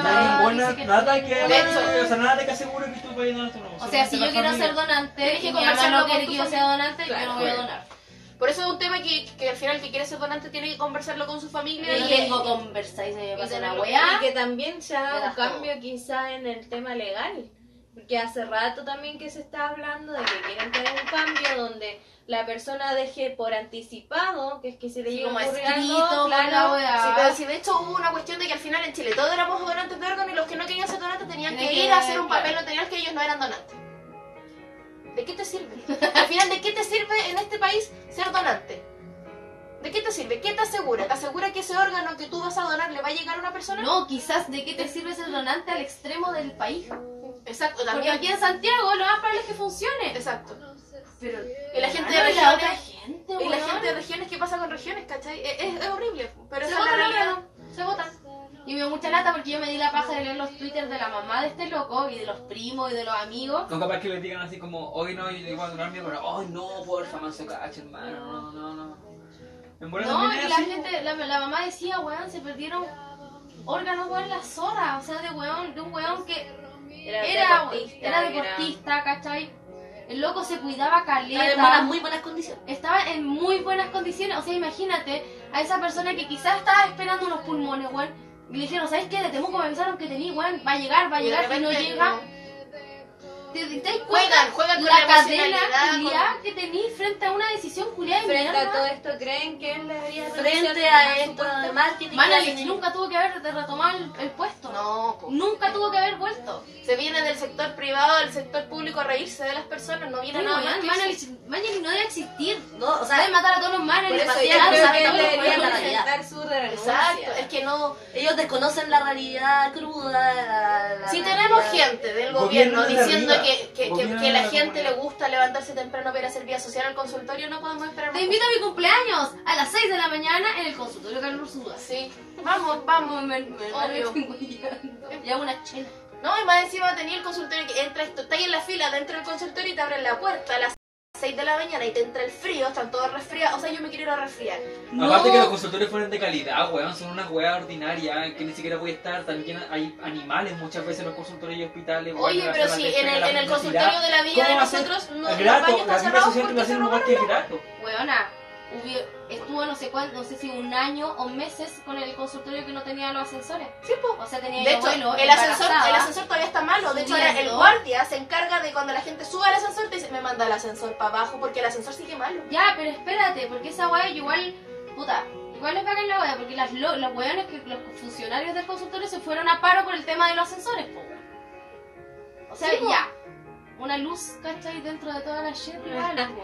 [SPEAKER 3] que-
[SPEAKER 2] nada que
[SPEAKER 1] De hecho-
[SPEAKER 2] o sea, nada que asegure que tú vayas a donar tu.
[SPEAKER 3] O sea, si yo quiero ser donante y mi mamá no quiere
[SPEAKER 1] tu
[SPEAKER 3] que yo sea donante, yo no voy a donar.
[SPEAKER 1] Por eso es un tema que, que al final el que quiere ser donante tiene que conversarlo con su familia. Y
[SPEAKER 3] tengo conversar y se me
[SPEAKER 6] Y,
[SPEAKER 3] pasa
[SPEAKER 6] tenerlo-
[SPEAKER 3] una weá.
[SPEAKER 6] y que también se haga
[SPEAKER 3] das
[SPEAKER 6] un cambio quizá en el tema legal. Porque hace rato también que se está hablando de que quieren tener un cambio donde la persona deje por anticipado, que es que se le
[SPEAKER 3] Sí,
[SPEAKER 6] llega
[SPEAKER 3] como escrito,
[SPEAKER 6] algo, claro.
[SPEAKER 1] Sí, pero si de hecho hubo una cuestión de que al final en Chile todos éramos donantes de órganos y los que no querían ser donantes tenían que ir a hacer un papel
[SPEAKER 3] claro.
[SPEAKER 1] notarial que ellos no eran donantes. ¿De qué te sirve? Al final, ¿de qué te sirve en este país ser donante? ¿De qué te sirve? ¿Qué te asegura? ¿Te asegura que ese órgano que tú vas a donar le va a llegar a una persona?
[SPEAKER 3] No, quizás de qué te sirve ser donante al extremo del país.
[SPEAKER 1] Exacto,
[SPEAKER 3] Porque aquí en Santiago lo más probable es que funcione.
[SPEAKER 1] Exacto.
[SPEAKER 3] Pero
[SPEAKER 1] Y la gente de
[SPEAKER 3] la otra
[SPEAKER 1] regiones.
[SPEAKER 3] gente,
[SPEAKER 1] Y la gente de regiones, ¿qué pasa con regiones? ¿Cachai? Es, horrible, pero
[SPEAKER 3] Se
[SPEAKER 1] esa es la realidad.
[SPEAKER 3] se votan. Y me dio mucha lata porque yo me di la paja de leer los twitters de la mamá de este loco y de los primos y de los amigos.
[SPEAKER 2] No capaz que le digan así como, hoy no, yo igual a donar mi órgano, ay no, porfa, manso cacho, hermano, no, no, no. En bola
[SPEAKER 3] No, y la
[SPEAKER 2] así,
[SPEAKER 3] gente, la, la mamá decía, weón, se perdieron órganos, weón, la zorra. O sea, de weón, de un weón que
[SPEAKER 6] Era,
[SPEAKER 3] era
[SPEAKER 6] deportista,
[SPEAKER 3] era ¿cachai? El loco se cuidaba
[SPEAKER 4] en
[SPEAKER 3] caleta.
[SPEAKER 4] buenas- muy buenas condiciones.
[SPEAKER 3] estaba en muy buenas condiciones. O sea, imagínate a esa persona que quizás estaba esperando unos pulmones, weón. Y le dijeron, ¿sabes qué? De Temuco me avisaron que tenía, weón, va a llegar, va a llegar, y no llega. ¿Te, das cuenta?
[SPEAKER 1] Juegan, juegan con
[SPEAKER 3] la
[SPEAKER 1] la
[SPEAKER 3] cadena culiá
[SPEAKER 1] con-
[SPEAKER 3] que tenís frente a una decisión culiada y
[SPEAKER 6] Frente a todo esto, ¿creen que él debería
[SPEAKER 4] Frente a esto
[SPEAKER 6] puesto?
[SPEAKER 4] de marketing.
[SPEAKER 3] Manelich
[SPEAKER 4] que
[SPEAKER 3] nunca tuvo que haber retomado el, el puesto.
[SPEAKER 1] No, po.
[SPEAKER 3] Nunca tuvo que haber vuelto.
[SPEAKER 1] Se viene del sector privado al sector público a reírse de las personas, no viene
[SPEAKER 3] Sí,
[SPEAKER 1] nada que eso.
[SPEAKER 3] Manelich, Manelich no debe existir.
[SPEAKER 4] No, o sea,
[SPEAKER 3] Debe matar a todos los
[SPEAKER 6] Por
[SPEAKER 3] Manelich.
[SPEAKER 6] eso
[SPEAKER 4] Matías
[SPEAKER 6] yo creo que él
[SPEAKER 4] que
[SPEAKER 6] debería presentar su renuncia.
[SPEAKER 1] Exacto, es que no.
[SPEAKER 4] ellos desconocen la realidad cruda. La, la
[SPEAKER 1] Si
[SPEAKER 4] realidad-
[SPEAKER 1] tenemos gente del
[SPEAKER 2] Gobierno
[SPEAKER 1] diciendo
[SPEAKER 2] arriba.
[SPEAKER 1] Que, que, que,
[SPEAKER 2] Gobierno
[SPEAKER 1] que la gente le gusta levantarse temprano para hacer vía social al consultorio, no podemos esperar
[SPEAKER 3] Te invito a mi cumpleaños a las 6 de la mañana en el consultorio Carlos Ursúa.
[SPEAKER 1] Sí, vamos, vamos.
[SPEAKER 3] Me, me,
[SPEAKER 1] Obvio.
[SPEAKER 3] hago una chela.
[SPEAKER 1] No, y más encima tenía el consultorio que entra esto, está ahí en la fila dentro del consultorio y te abren la puerta a las 6 de la mañana y te entra el frío, están todos resfriados. O sea, yo me quiero ir a resfriar.
[SPEAKER 2] Aparte que los consultorios fueron de calidad, weón, son unas weas ordinarias que ni siquiera voy a estar. También hay animales muchas veces en los consultorios y hospitales. weón,
[SPEAKER 1] Oye,
[SPEAKER 2] que
[SPEAKER 1] pero
[SPEAKER 2] hacen
[SPEAKER 1] si en el, en el consultorio de la vida de
[SPEAKER 2] ¿Cómo va a ser
[SPEAKER 1] nosotros no, los
[SPEAKER 2] grato,
[SPEAKER 1] baños
[SPEAKER 2] la
[SPEAKER 1] están cerrados porque se robaron
[SPEAKER 2] lugar que es grato.
[SPEAKER 3] Weona, estuvo no sé cuánto, no sé si un año o meses con el consultorio que no tenía los ascensores.
[SPEAKER 1] Sí, po.
[SPEAKER 3] O sea, tenía
[SPEAKER 1] De
[SPEAKER 3] mi
[SPEAKER 1] hecho,
[SPEAKER 3] abuelo
[SPEAKER 1] el ascensor, el ascensor todavía está malo. De hecho, ahora el guardia se encarga de cuando la gente sube al ascensor, te dice, me manda el ascensor para abajo porque el ascensor sigue malo.
[SPEAKER 3] Ya, pero espérate, porque esa weá igual, puta, igual les pagan la weá, porque las, lo- los weones, que los funcionarios del consultorio se fueron a paro por el tema de los ascensores, po. O sea,
[SPEAKER 1] Sí, po.
[SPEAKER 3] Una luz, ¿cachai? Dentro de toda la shit, po.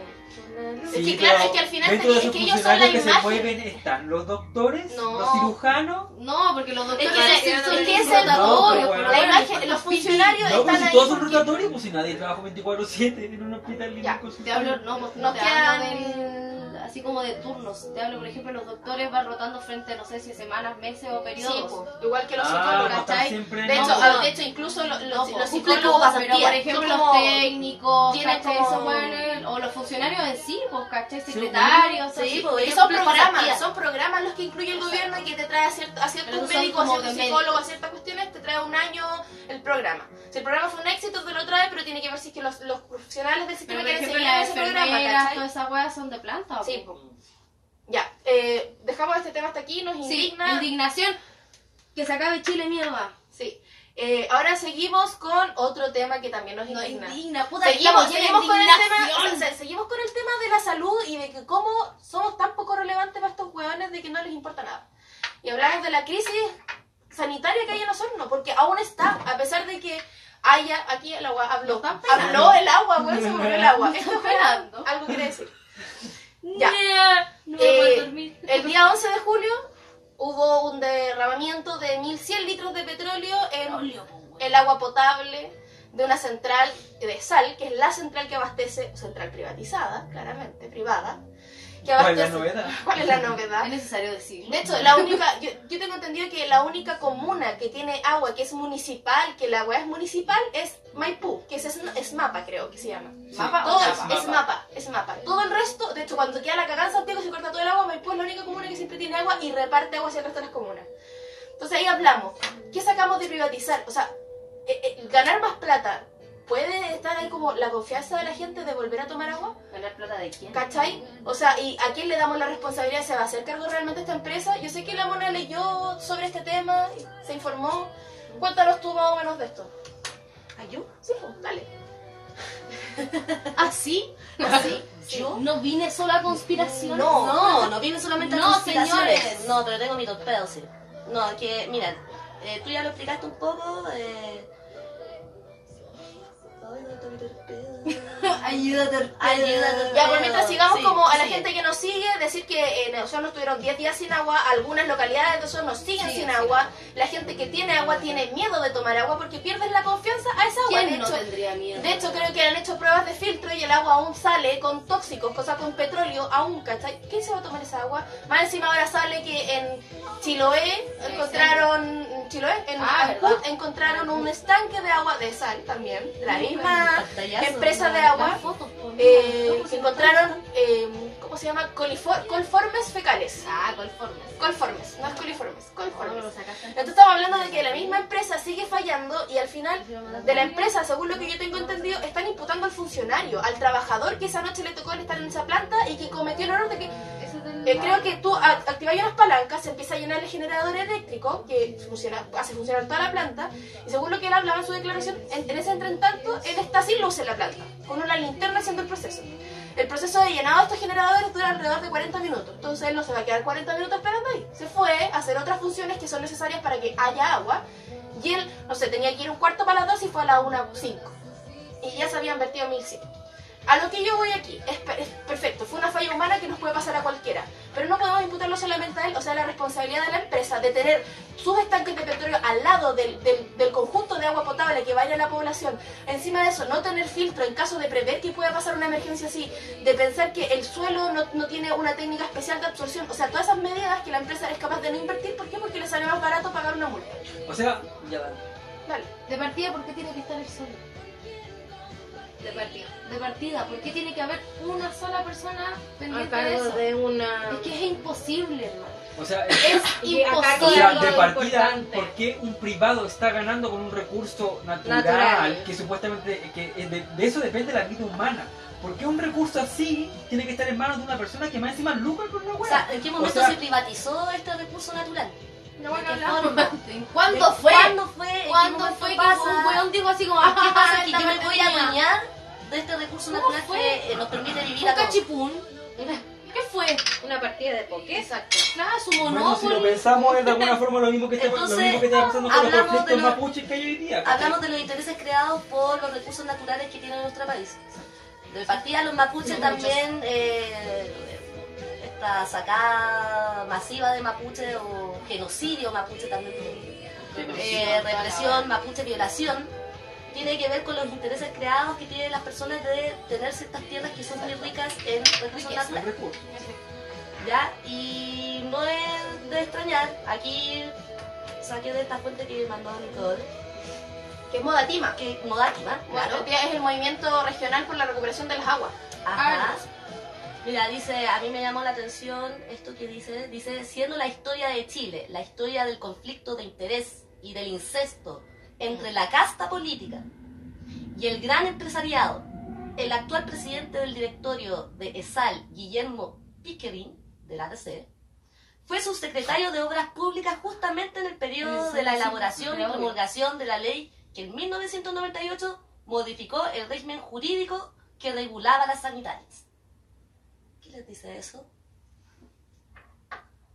[SPEAKER 1] Es que claro, es que al final
[SPEAKER 2] dentro de
[SPEAKER 1] es que ellos son la
[SPEAKER 2] que se
[SPEAKER 1] imagen.
[SPEAKER 2] mueven están los doctores,
[SPEAKER 1] No.
[SPEAKER 2] los cirujanos.
[SPEAKER 3] No, porque los doctores
[SPEAKER 1] Es que-
[SPEAKER 3] son
[SPEAKER 1] es que
[SPEAKER 2] no,
[SPEAKER 3] po,
[SPEAKER 2] pero
[SPEAKER 1] La imagen, los funcionarios
[SPEAKER 2] No, pero
[SPEAKER 1] están
[SPEAKER 2] si
[SPEAKER 1] ahí.
[SPEAKER 2] todos son rotatorios, pues si nadie trabaja 24-7 en un hospital
[SPEAKER 1] Ya,
[SPEAKER 3] Te hablo, no, pues, no
[SPEAKER 1] Nos
[SPEAKER 3] te
[SPEAKER 1] quedan-
[SPEAKER 3] hablo del, así como de turnos. Te hablo, por ejemplo, los doctores van rotando frente, no sé si semanas, meses o
[SPEAKER 1] Sí,
[SPEAKER 3] periodos.
[SPEAKER 1] po. igual que los
[SPEAKER 2] Ah,
[SPEAKER 1] psicólogos.
[SPEAKER 3] ¿cachai?
[SPEAKER 1] De
[SPEAKER 2] no,
[SPEAKER 1] hecho,
[SPEAKER 3] No,
[SPEAKER 1] ah, de hecho, incluso los, los,
[SPEAKER 3] No, po.
[SPEAKER 1] los
[SPEAKER 4] Cumplen
[SPEAKER 1] psicólogos,
[SPEAKER 3] Pero por ejemplo los técnicos, ¿cachai?
[SPEAKER 1] como-
[SPEAKER 3] Esos weones, o los funcionarios en sí, pues, ¿cachai?
[SPEAKER 2] Sí,
[SPEAKER 3] Secretarios,
[SPEAKER 4] Sí, pues,
[SPEAKER 1] son programas, son programas los que incluye el gobierno y que te trae a, cierto, a ciertos médicos, a ciertos psicólogos, a ciertas cuestiones, te trae un año el programa. Si el programa fue un éxito, te lo trae, pero tiene que ver si es que los, los profesionales del sistema quieren seguir ese programa, ¿cachai?
[SPEAKER 3] todas esas weas son de planta. ¿o
[SPEAKER 1] Sí, Ya, eh, dejamos este tema hasta aquí, nos
[SPEAKER 3] Sí,
[SPEAKER 1] indigna.
[SPEAKER 3] indignación. Que se acabe Chile, mierda.
[SPEAKER 1] Sí. Eh, ahora seguimos con otro tema que también nos
[SPEAKER 3] No
[SPEAKER 1] indigna.
[SPEAKER 3] indigna, puta,
[SPEAKER 1] Seguimos, seguimos con el tema,
[SPEAKER 3] indignación.
[SPEAKER 1] o sea, seguimos con el tema de la salud y de que cómo somos tan poco relevantes para estos hueones de que no les importa nada. Y hablamos de la crisis sanitaria que hay en Osorno, porque aún está, a pesar de que haya, aquí el agua habló, habló el agua, weón, se murió el agua. Esto es
[SPEAKER 3] penando.
[SPEAKER 1] algo quiere decir. Ya.
[SPEAKER 3] No me
[SPEAKER 1] Eh,
[SPEAKER 3] dormir.
[SPEAKER 1] El día 11 de julio hubo un derramamiento de 1.100 litros de petróleo en el agua potable de una central de sal, que es la central que abastece, central privatizada, claramente, privada, que
[SPEAKER 2] ¿Cuál es la novedad?
[SPEAKER 1] ¿Cuál es la novedad?
[SPEAKER 3] Es necesario decirlo.
[SPEAKER 1] De hecho, la única, yo, yo tengo entendido que la única comuna que tiene agua que es municipal, que la agua es municipal, es Maipú, que es, es Mapa, creo que se llama.
[SPEAKER 3] ¿Mapa
[SPEAKER 1] Todo es,
[SPEAKER 3] Mapa?
[SPEAKER 1] es mapa, es mapa. Todo el resto, de hecho, cuando queda la cagada en Santiago se corta todo el agua, Maipú es la única comuna que siempre tiene agua y reparte agua hacia el resto de las comunas. Entonces ahí hablamos, ¿qué sacamos de privatizar? O sea, eh, eh, ganar más plata, ¿puede estar ahí como la confianza de la gente de volver a tomar agua?
[SPEAKER 3] ¿Ganar plata de quién?
[SPEAKER 1] ¿Cachai? O sea, ¿y a quién le damos la responsabilidad? ¿Se va a hacer cargo realmente esta empresa? Yo sé que la Mona leyó sobre este tema, se informó. Cuéntanos tú más o menos de esto.
[SPEAKER 4] ¿Ayú?
[SPEAKER 1] Sí, pues, dale.
[SPEAKER 3] ¿Así? ¿Así?
[SPEAKER 4] ¿Yo?
[SPEAKER 3] ¿No vine solo a conspiración?
[SPEAKER 4] No, no, no viene solamente a
[SPEAKER 3] No,
[SPEAKER 4] conspiraciones.
[SPEAKER 3] señores.
[SPEAKER 4] No, pero tengo mi torpedo, sí. No, que, miren, eh, tú ya lo explicaste un poco. Eh...
[SPEAKER 3] Ayúdate.
[SPEAKER 4] Ayúdate.
[SPEAKER 1] Ya, por mientras sigamos
[SPEAKER 4] Sí,
[SPEAKER 1] como a la
[SPEAKER 4] sí.
[SPEAKER 1] gente que nos sigue, decir que en Osorno estuvieron 10 días sin agua, algunas localidades de Osorno siguen
[SPEAKER 3] Sí,
[SPEAKER 1] sin agua, la gente que tiene agua tiene miedo de tomar agua porque pierdes la confianza a esa agua. De
[SPEAKER 3] ¿Quién no
[SPEAKER 1] hecho,
[SPEAKER 3] tendría miedo?
[SPEAKER 1] De hecho, creo que han hecho pruebas de filtro y el agua aún sale con tóxicos, cosas con petróleo, aún, ¿cachai? ¿Quién se va a tomar esa agua? Más encima ahora sale que en Chiloé encontraron, en Chiloé, en
[SPEAKER 3] Ah,
[SPEAKER 1] encontraron un estanque de agua de sal también, la misma empresa de agua,
[SPEAKER 3] pues,
[SPEAKER 1] eh, que encontraron, eh, ¿cómo se llama? Colifor- colformes fecales.
[SPEAKER 3] Ah, conformes.
[SPEAKER 1] Colformes, no es coliformes,
[SPEAKER 3] ¿Cómo
[SPEAKER 1] colformes.
[SPEAKER 3] sacaste?
[SPEAKER 1] Entonces estamos hablando de que la misma empresa sigue fallando y al final de la empresa, según lo que yo tengo entendido, están imputando al funcionario, al trabajador que esa noche le tocó estar en esa planta y que cometió el error de que eh, creo que tú activas unas palancas, se empieza a llenar el generador eléctrico que funciona, hace funcionar toda la planta y según lo que él hablaba en su declaración, en, en ese entretanto él está sin luz en la planta, con una linterna haciendo el proceso. El proceso de llenado de estos generadores dura alrededor de 40 minutos, entonces él no se va a quedar 40 minutos esperando ahí. Se fue a hacer otras funciones que son necesarias para que haya agua y él, no sé, tenía que ir un cuarto para las dos y fue a la 1.05 y ya se habían vertido 1100. A lo que yo voy aquí, es, per- es perfecto, fue una falla humana que nos puede pasar a cualquiera, pero no podemos imputarlo solamente a él, o sea, la responsabilidad de la empresa de tener sus estanques de petróleo al lado del, del- del conjunto de agua potable que vaya a la población. Encima de eso, no tener filtro en caso de prever que pueda pasar una emergencia así, de pensar que el suelo no, no tiene una técnica especial de absorción, o sea, todas esas medidas que la empresa es capaz de no invertir, ¿por qué? Porque le sale más barato pagar una multa.
[SPEAKER 2] O sea, ya dale.
[SPEAKER 1] Dale.
[SPEAKER 3] De partida, ¿por qué tiene que estar el solo?
[SPEAKER 6] De partida.
[SPEAKER 3] De partida, ¿por qué tiene que haber una sola persona
[SPEAKER 6] A
[SPEAKER 3] pendiente de eso?
[SPEAKER 6] de una.
[SPEAKER 3] Es que es imposible, hermano.
[SPEAKER 2] O sea,
[SPEAKER 3] Es
[SPEAKER 6] cargo
[SPEAKER 2] o
[SPEAKER 3] imposible.
[SPEAKER 2] sea, de partida. ¿por qué un privado está ganando con un recurso natural,
[SPEAKER 6] Natural.
[SPEAKER 2] que supuestamente, que eh, de, de eso depende la vida humana? ¿Por qué un recurso así tiene que estar en manos de una persona que más encima lucra con una
[SPEAKER 4] O
[SPEAKER 2] hueá?
[SPEAKER 4] sea, ¿en qué momento
[SPEAKER 2] sea-
[SPEAKER 4] se privatizó este recurso natural?
[SPEAKER 1] No van a
[SPEAKER 4] ¿De qué?
[SPEAKER 3] ¿Cuándo
[SPEAKER 4] ¿De
[SPEAKER 3] fue?
[SPEAKER 4] ¿Cuándo fue? ¿En qué
[SPEAKER 3] ¿Cuándo fue que
[SPEAKER 4] pasa?
[SPEAKER 3] un weón dijo así como,
[SPEAKER 4] ¿Qué
[SPEAKER 3] ah,
[SPEAKER 4] pasa? Que yo me voy a adueñar de este recurso
[SPEAKER 3] ¿Cómo
[SPEAKER 4] natural
[SPEAKER 3] fue?
[SPEAKER 4] que eh, nos permite vivir a todos.
[SPEAKER 3] cachipún. ¿Qué fue?
[SPEAKER 6] Una partida de poké.
[SPEAKER 3] Exacto. Claro, su
[SPEAKER 2] Bueno, si lo
[SPEAKER 3] monópolis.
[SPEAKER 2] pensamos es de alguna forma lo mismo que está, lo
[SPEAKER 4] Entonces,
[SPEAKER 2] mismo que está pasando con los
[SPEAKER 4] hablamos
[SPEAKER 2] conflictos
[SPEAKER 4] de lo-
[SPEAKER 2] mapuches que hay hoy día.
[SPEAKER 4] Hablamos de los intereses creados por los recursos naturales que tiene nuestro país. De partida los mapuches también, eh, esta sacada masiva de mapuche o genocidio mapuche también, eh, represión, mapuche, violación, tiene que ver con los intereses creados que tienen las personas de tener ciertas tierras que son muy ricas en recursos naturales. ¿ya? Y no es de extrañar, aquí saqué de esta fuente que mandó Nicole,
[SPEAKER 1] Que es Modatima.
[SPEAKER 4] que Modátima, claro.
[SPEAKER 1] Claro. Es el movimiento regional por la recuperación de las aguas.
[SPEAKER 4] Ajá. Mira, dice, a mí me llamó la atención esto que dice, dice, siendo la historia de Chile, la historia del conflicto de interés y del incesto entre la casta política y el gran empresariado, el actual presidente del directorio de ESAL, Guillermo Pickering, del ADC, fue subsecretario de Obras Públicas justamente en el periodo de la elaboración y promulgación de la ley que en 1998 modificó el régimen jurídico que regulaba las sanitarias. ¿Qué les dice eso?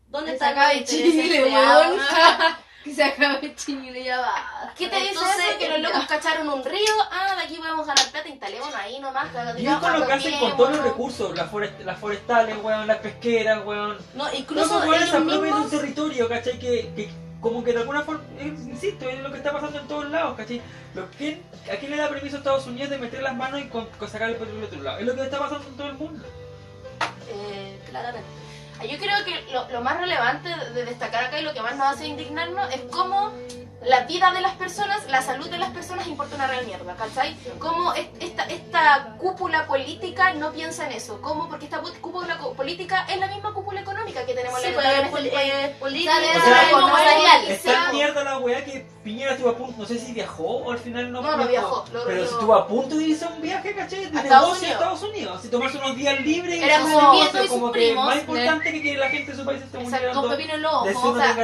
[SPEAKER 4] ¿Dónde
[SPEAKER 3] de
[SPEAKER 4] intereses
[SPEAKER 3] Chile, weón. Que se acabe el chiñile ya va.
[SPEAKER 1] ¿Qué te dice
[SPEAKER 4] Entonces,
[SPEAKER 1] eso? Que los locos cacharon un río, ah, de aquí podemos ganar plata, instalémonos ahí nomás.
[SPEAKER 2] Y es con lo que hacen con todos los recursos, las, forest- las forestales, weón, las pesqueras, weón.
[SPEAKER 4] No,
[SPEAKER 2] Incluso se
[SPEAKER 4] ellos
[SPEAKER 2] de un
[SPEAKER 4] mismos...
[SPEAKER 2] territorio, ¿cachai? Que, que como que de alguna forma, eh, insisto, es lo que está pasando en todos lados, ¿cachai? Lo que, ¿A quién le da permiso a Estados Unidos de meter las manos y con, con sacar el petróleo de otro lado? Es lo que está pasando en todo el mundo.
[SPEAKER 4] Eh, claramente.
[SPEAKER 1] Yo creo que lo, lo más relevante de destacar acá y lo que más nos hace indignarnos es cómo la vida de las personas, la salud de las personas importa una real mierda, ¿cachai? Cómo es- esta, esta cúpula política no piensa en eso. ¿Cómo? Porque esta pu- cúpula política es la misma cúpula económica que tenemos
[SPEAKER 4] Sí,
[SPEAKER 1] en
[SPEAKER 4] pues,
[SPEAKER 1] la
[SPEAKER 4] es poli- eh, política,
[SPEAKER 2] O sea,
[SPEAKER 4] empresarial.
[SPEAKER 3] que sea-
[SPEAKER 2] en mierda la weá que Piñera estuvo a punto, no sé si viajó o al final no,
[SPEAKER 1] No, no viajó, lo-
[SPEAKER 2] pero
[SPEAKER 1] lo-
[SPEAKER 2] estuvo a punto de irse a un viaje, ¿cachai? De negocio a. Estados Unidos. Si tomarse unos días libres y
[SPEAKER 1] Era como-
[SPEAKER 2] negocio,
[SPEAKER 3] y sus
[SPEAKER 2] como que
[SPEAKER 3] primos,
[SPEAKER 2] más
[SPEAKER 3] ¿no?
[SPEAKER 2] importante que que la gente de su país esté
[SPEAKER 1] Exacto,
[SPEAKER 3] Con
[SPEAKER 2] muriendo
[SPEAKER 3] pepino en
[SPEAKER 2] de
[SPEAKER 1] o sea,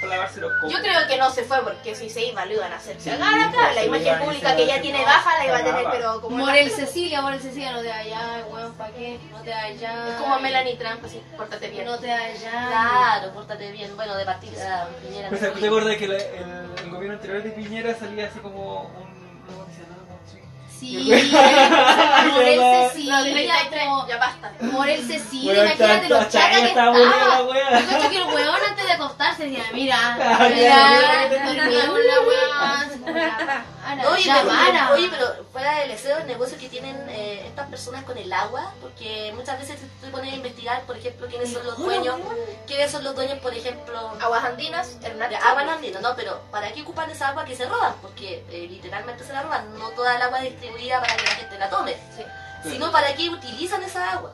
[SPEAKER 2] tenga para, para lavarse los cocos.
[SPEAKER 1] Yo creo que no se fue porque si se iba lo iban a hacer
[SPEAKER 2] Sí,
[SPEAKER 1] cagar acá. La imagen
[SPEAKER 2] a
[SPEAKER 1] pública que ya tiene baja la iba a tener, pero como
[SPEAKER 3] Morel Cecilia, Morel Cecilia, no te vayas, weón, ¿pa' qué? No te vayas.
[SPEAKER 1] es como Melanie Trump, así, pórtate bien.
[SPEAKER 3] No te vayas.
[SPEAKER 4] Claro, pórtate bien. Bueno, de partida, Piñera.
[SPEAKER 2] Pues, ¿Te acuerdas que la- el, el gobierno anterior de Piñera salía así como un...
[SPEAKER 3] Sí, Morel Cecilia,
[SPEAKER 1] 33,
[SPEAKER 3] como-
[SPEAKER 1] ya basta.
[SPEAKER 3] Morel Cecilia,
[SPEAKER 2] Bueno,
[SPEAKER 3] imagínate los chatas que
[SPEAKER 2] estaba.
[SPEAKER 3] Yo cacho que el weón antes decía, mira, mira,
[SPEAKER 4] Oye, pero, oye, pero fuera del deseo del negocio que tienen eh, estas personas con el agua, porque muchas veces te pones a investigar, por ejemplo, quiénes son los dueños, quiénes son los dueños, por ejemplo,
[SPEAKER 1] Aguas andinas, Hernán.
[SPEAKER 4] de agua no pero ¿para qué ocupan esa agua que se roban? Porque eh, literalmente se la roban, no toda el agua distribuida para que la gente la tome,
[SPEAKER 1] Sí.
[SPEAKER 4] sino para qué utilizan esa agua.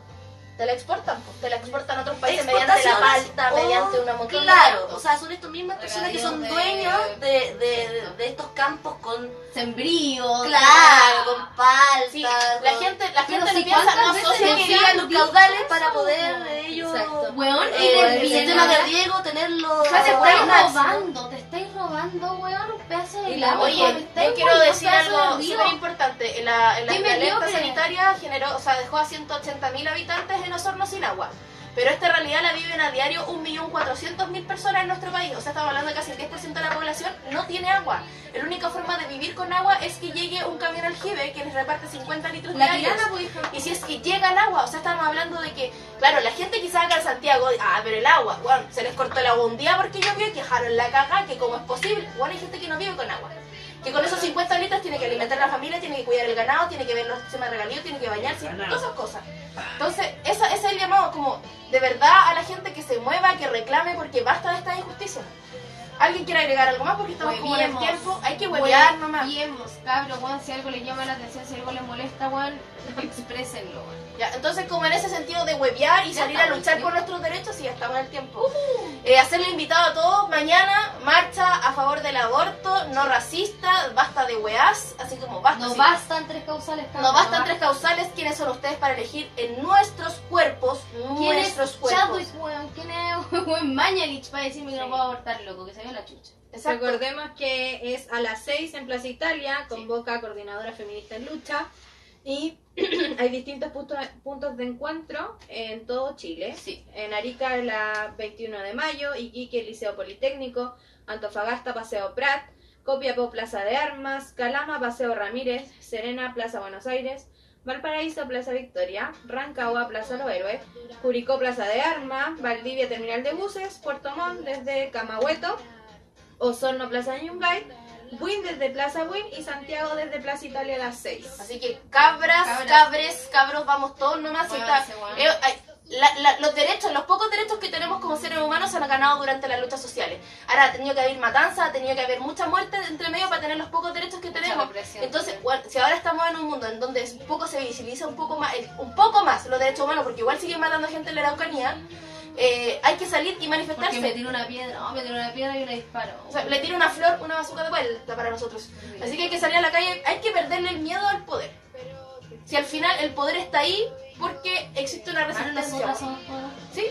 [SPEAKER 1] Te la exportan, pues, te la exportan a otros países mediante la palta,
[SPEAKER 4] o-
[SPEAKER 1] mediante una montón
[SPEAKER 4] Claro, o sea, son estas mismas personas que son dueños
[SPEAKER 3] de-
[SPEAKER 4] de, de, de estos campos con,
[SPEAKER 3] Sembrío.
[SPEAKER 4] claro, con palta,
[SPEAKER 1] Sí, la gente, la gente
[SPEAKER 3] si
[SPEAKER 1] le piensa, no asocia
[SPEAKER 4] los caudales para poder ellos
[SPEAKER 1] Exacto.
[SPEAKER 3] Weón, y
[SPEAKER 4] eh,
[SPEAKER 3] les
[SPEAKER 4] el sistema de riego tenerlo
[SPEAKER 3] O sea, te estáis robando, te estáis robando, weón, un pedazo de
[SPEAKER 1] Y
[SPEAKER 3] lago.
[SPEAKER 1] Oye, yo quiero decir algo súper importante. La, la, alerta sanitaria generó, o sea, dejó a 180.000 habitantes en Osorno sin agua. Pero esta realidad la viven a diario 1.400.000 personas en nuestro país. O sea, estamos hablando de casi el 10% de la población no tiene agua. La única forma de vivir con agua es que llegue un camión aljibe que les reparte 50 litros
[SPEAKER 3] La
[SPEAKER 1] diarios.
[SPEAKER 3] tirana, pues.
[SPEAKER 1] Y si es que llega el agua, o sea, estamos hablando de que, claro, la gente quizás acá en Santiago, ah, pero el agua, bueno, se les cortó el agua un día porque llovió y quejaron la caga, que cómo es posible. Bueno, hay gente que no vive con agua. Que con esos 50 litros tiene que alimentar a la familia, tiene que cuidar el ganado, tiene que ver los sistemas de regalío, tiene que bañarse,
[SPEAKER 2] Ganado.
[SPEAKER 1] todas esas cosas. Entonces, esa, ese es el llamado, como de verdad a la gente que se mueva, que reclame, porque basta de esta injusticia. ¿Alguien quiere agregar algo más? Porque estamos como en el tiempo. Hay que huevear nomás.
[SPEAKER 3] Hueviemos, cabros, weón, si algo les llama la atención, si algo les molesta, weón, exprésenlo, weón.
[SPEAKER 1] Ya, entonces, como en ese sentido de huevear y
[SPEAKER 3] Ya
[SPEAKER 1] salir a luchar por nuestros derechos, sí, ya estamos en el tiempo. Eh, hacerle invitado a todos, mañana, marcha a favor del aborto, no racista, basta de weás, así como basta.
[SPEAKER 3] No
[SPEAKER 1] sí.
[SPEAKER 3] bastan tres causales, cabros.
[SPEAKER 1] No bastan tres causales, ¿quiénes son ustedes para elegir en nuestros cuerpos,
[SPEAKER 3] ¿Quién
[SPEAKER 1] nuestros
[SPEAKER 3] es
[SPEAKER 1] cuerpos?
[SPEAKER 3] Chadwick, weón? ¿Quién es weón Mañalich para decirme que no puedo abortar, loco? Que se vea la chucha.
[SPEAKER 1] Exacto.
[SPEAKER 6] Recordemos que es a las 6 en Plaza Italia, convoca Coordinadora Feminista en Lucha y hay distintos puntos, puntos de encuentro en todo Chile.
[SPEAKER 1] Sí.
[SPEAKER 6] En Arica la 21 de mayo, Iquique Liceo Politécnico, Antofagasta Paseo Prat, Copiapó Plaza de Armas, Calama Paseo Ramírez, Serena Plaza Buenos Aires, Valparaíso Plaza Victoria, Rancagua Plaza Los Héroes, Curicó Plaza de Armas, Valdivia Terminal de Buses, Puerto Montt desde Camagüeto, Osorno Plaza Yungay, Win desde Plaza Win y Santiago desde Plaza Italia a las 6.
[SPEAKER 1] Así que cabras,
[SPEAKER 3] Cabras.
[SPEAKER 1] cabres, cabros, vamos todos nomás. y
[SPEAKER 3] Muévanse,
[SPEAKER 1] está- eh, ay, la- la- los derechos, los pocos derechos que tenemos como seres humanos se han ganado durante las luchas sociales. Ahora ha tenido que haber matanza, ha tenido que haber mucha muerte entre medio para tener los pocos derechos que
[SPEAKER 3] Mucha
[SPEAKER 1] tenemos. Entonces, bueno, si ahora estamos en un mundo en donde un poco se visibiliza un poco más, un poco más los derechos humanos, porque igual siguen matando gente en la Araucanía, eh, hay que salir y
[SPEAKER 3] Porque
[SPEAKER 1] manifestarse.
[SPEAKER 3] me tiro una piedra, no, me tiro una piedra y una disparo.
[SPEAKER 1] O sea, le tira una flor, una bazooka de vuelta para nosotros. Así que hay que salir a la calle, hay que perderle el miedo al poder. Si al final el poder está ahí, porque existe una
[SPEAKER 3] Ah,
[SPEAKER 1] resistencia.
[SPEAKER 3] nosotras somos todas.
[SPEAKER 1] Sí,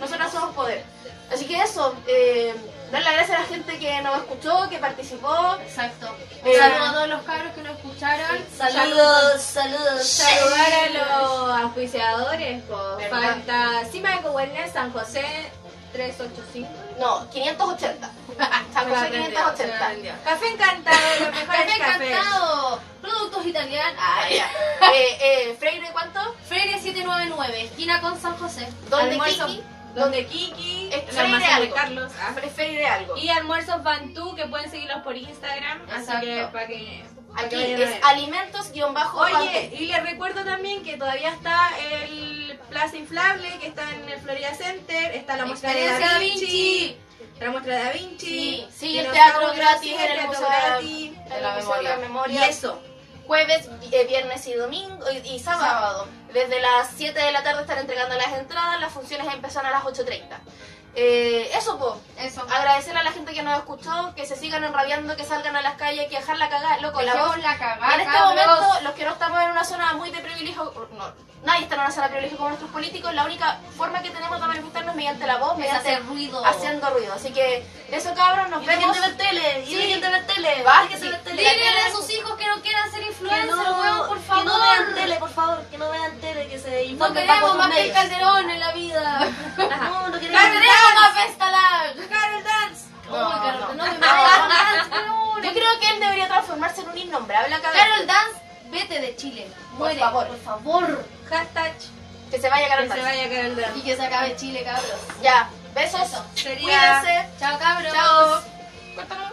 [SPEAKER 1] nosotros somos poder. Así que eso, eh, dar las gracias a la gente que nos escuchó, que participó.
[SPEAKER 3] Exacto.
[SPEAKER 1] Eh,
[SPEAKER 3] Un saludo a todos los cabros que nos escucharon.
[SPEAKER 4] Saludos, saludos.
[SPEAKER 6] Saludar a los auspiciadores, pues, falta Cima de Wellness San José 385.
[SPEAKER 1] No, 580. San José
[SPEAKER 6] aprendió,
[SPEAKER 1] 580.
[SPEAKER 6] se lo aprendió. Café encantado, los mejores
[SPEAKER 3] Café
[SPEAKER 6] cafés.
[SPEAKER 3] encantado. Productos italianos.
[SPEAKER 1] Ah, ya. Eh, eh, Freire, ¿cuánto?
[SPEAKER 3] Freire 799, esquina con San José.
[SPEAKER 1] ¿Dónde Kiki?
[SPEAKER 6] Donde Kiki,
[SPEAKER 1] Es Freire
[SPEAKER 6] de
[SPEAKER 1] algo.
[SPEAKER 6] Carlos. ah.
[SPEAKER 1] Fre- Freire algo.
[SPEAKER 6] Y almuerzos Bantú, que pueden seguirlos por Instagram. Así
[SPEAKER 3] Exacto.
[SPEAKER 6] que para que.
[SPEAKER 1] Aquí es alimentos-bajo.
[SPEAKER 6] Oye, y les recuerdo también que todavía está el Plaza Inflable, que está en el Florida Center, está la muestra de Da Vinci, la muestra de Da Vinci,
[SPEAKER 1] Sí, sí, el teatro gratis en el
[SPEAKER 6] teatro
[SPEAKER 1] Museo
[SPEAKER 6] gratis.
[SPEAKER 1] de
[SPEAKER 3] la
[SPEAKER 1] la
[SPEAKER 6] Y
[SPEAKER 1] Memoria.
[SPEAKER 6] eso,
[SPEAKER 1] Jueves, eh, viernes y domingo y, y sábado.
[SPEAKER 3] Sábado.
[SPEAKER 1] Desde las 7 de la tarde están entregando las entradas, las funciones empiezan a las 8.30. Eh, eso, pues.
[SPEAKER 3] Eso.
[SPEAKER 1] Agradecerle a la gente que nos escuchó, que se sigan enrabiando, que salgan a las calles, que dejar la cagada, loco, la voz.
[SPEAKER 3] Dejemos la cagada.
[SPEAKER 1] En este
[SPEAKER 3] cabros.
[SPEAKER 1] momento, los que no estamos en una zona muy de privilegio, no, nadie está en una zona de privilegio como nuestros políticos, la única forma que tenemos de manifestarnos es mediante la voz,
[SPEAKER 3] Es
[SPEAKER 1] mediante
[SPEAKER 3] hacer ruido.
[SPEAKER 1] haciendo ruido. Así que, eso cabros, nos
[SPEAKER 4] Y
[SPEAKER 1] vemos.
[SPEAKER 4] de ver tele,
[SPEAKER 1] Sí.
[SPEAKER 4] de ver tele,
[SPEAKER 1] Va, sí.
[SPEAKER 4] ver tele.
[SPEAKER 3] Díganle a sus hijos que no quieran ser
[SPEAKER 4] Que
[SPEAKER 3] influencers,
[SPEAKER 4] no,
[SPEAKER 3] weón, por
[SPEAKER 4] que
[SPEAKER 3] favor.
[SPEAKER 4] no vean tele, por favor, que no vean tele, que se
[SPEAKER 3] No
[SPEAKER 4] informen
[SPEAKER 3] queremos
[SPEAKER 4] bajo
[SPEAKER 3] más que el. Calderón en la vida.
[SPEAKER 4] No, no
[SPEAKER 3] No
[SPEAKER 4] queremos.
[SPEAKER 3] Más Festalag.
[SPEAKER 6] Carol Dance.
[SPEAKER 3] No,
[SPEAKER 1] No,
[SPEAKER 3] Carol,
[SPEAKER 1] no.
[SPEAKER 3] no con
[SPEAKER 1] Yo creo que él debería transformarse en un innombrable acá.
[SPEAKER 3] Carol Dance, vete de Chile. Muere,
[SPEAKER 1] favor.
[SPEAKER 3] por favor.
[SPEAKER 6] Hashtag
[SPEAKER 1] Que se vaya a
[SPEAKER 6] que
[SPEAKER 1] Carol
[SPEAKER 6] se
[SPEAKER 1] Dance.
[SPEAKER 6] vaya Carol Dance.
[SPEAKER 3] Y que se acabe Chile, cabros.
[SPEAKER 1] Ya, besos.
[SPEAKER 3] Eso.
[SPEAKER 6] Sería-
[SPEAKER 1] Cuídense.
[SPEAKER 3] Chao, cabros.
[SPEAKER 1] Chao. Cuéntanos.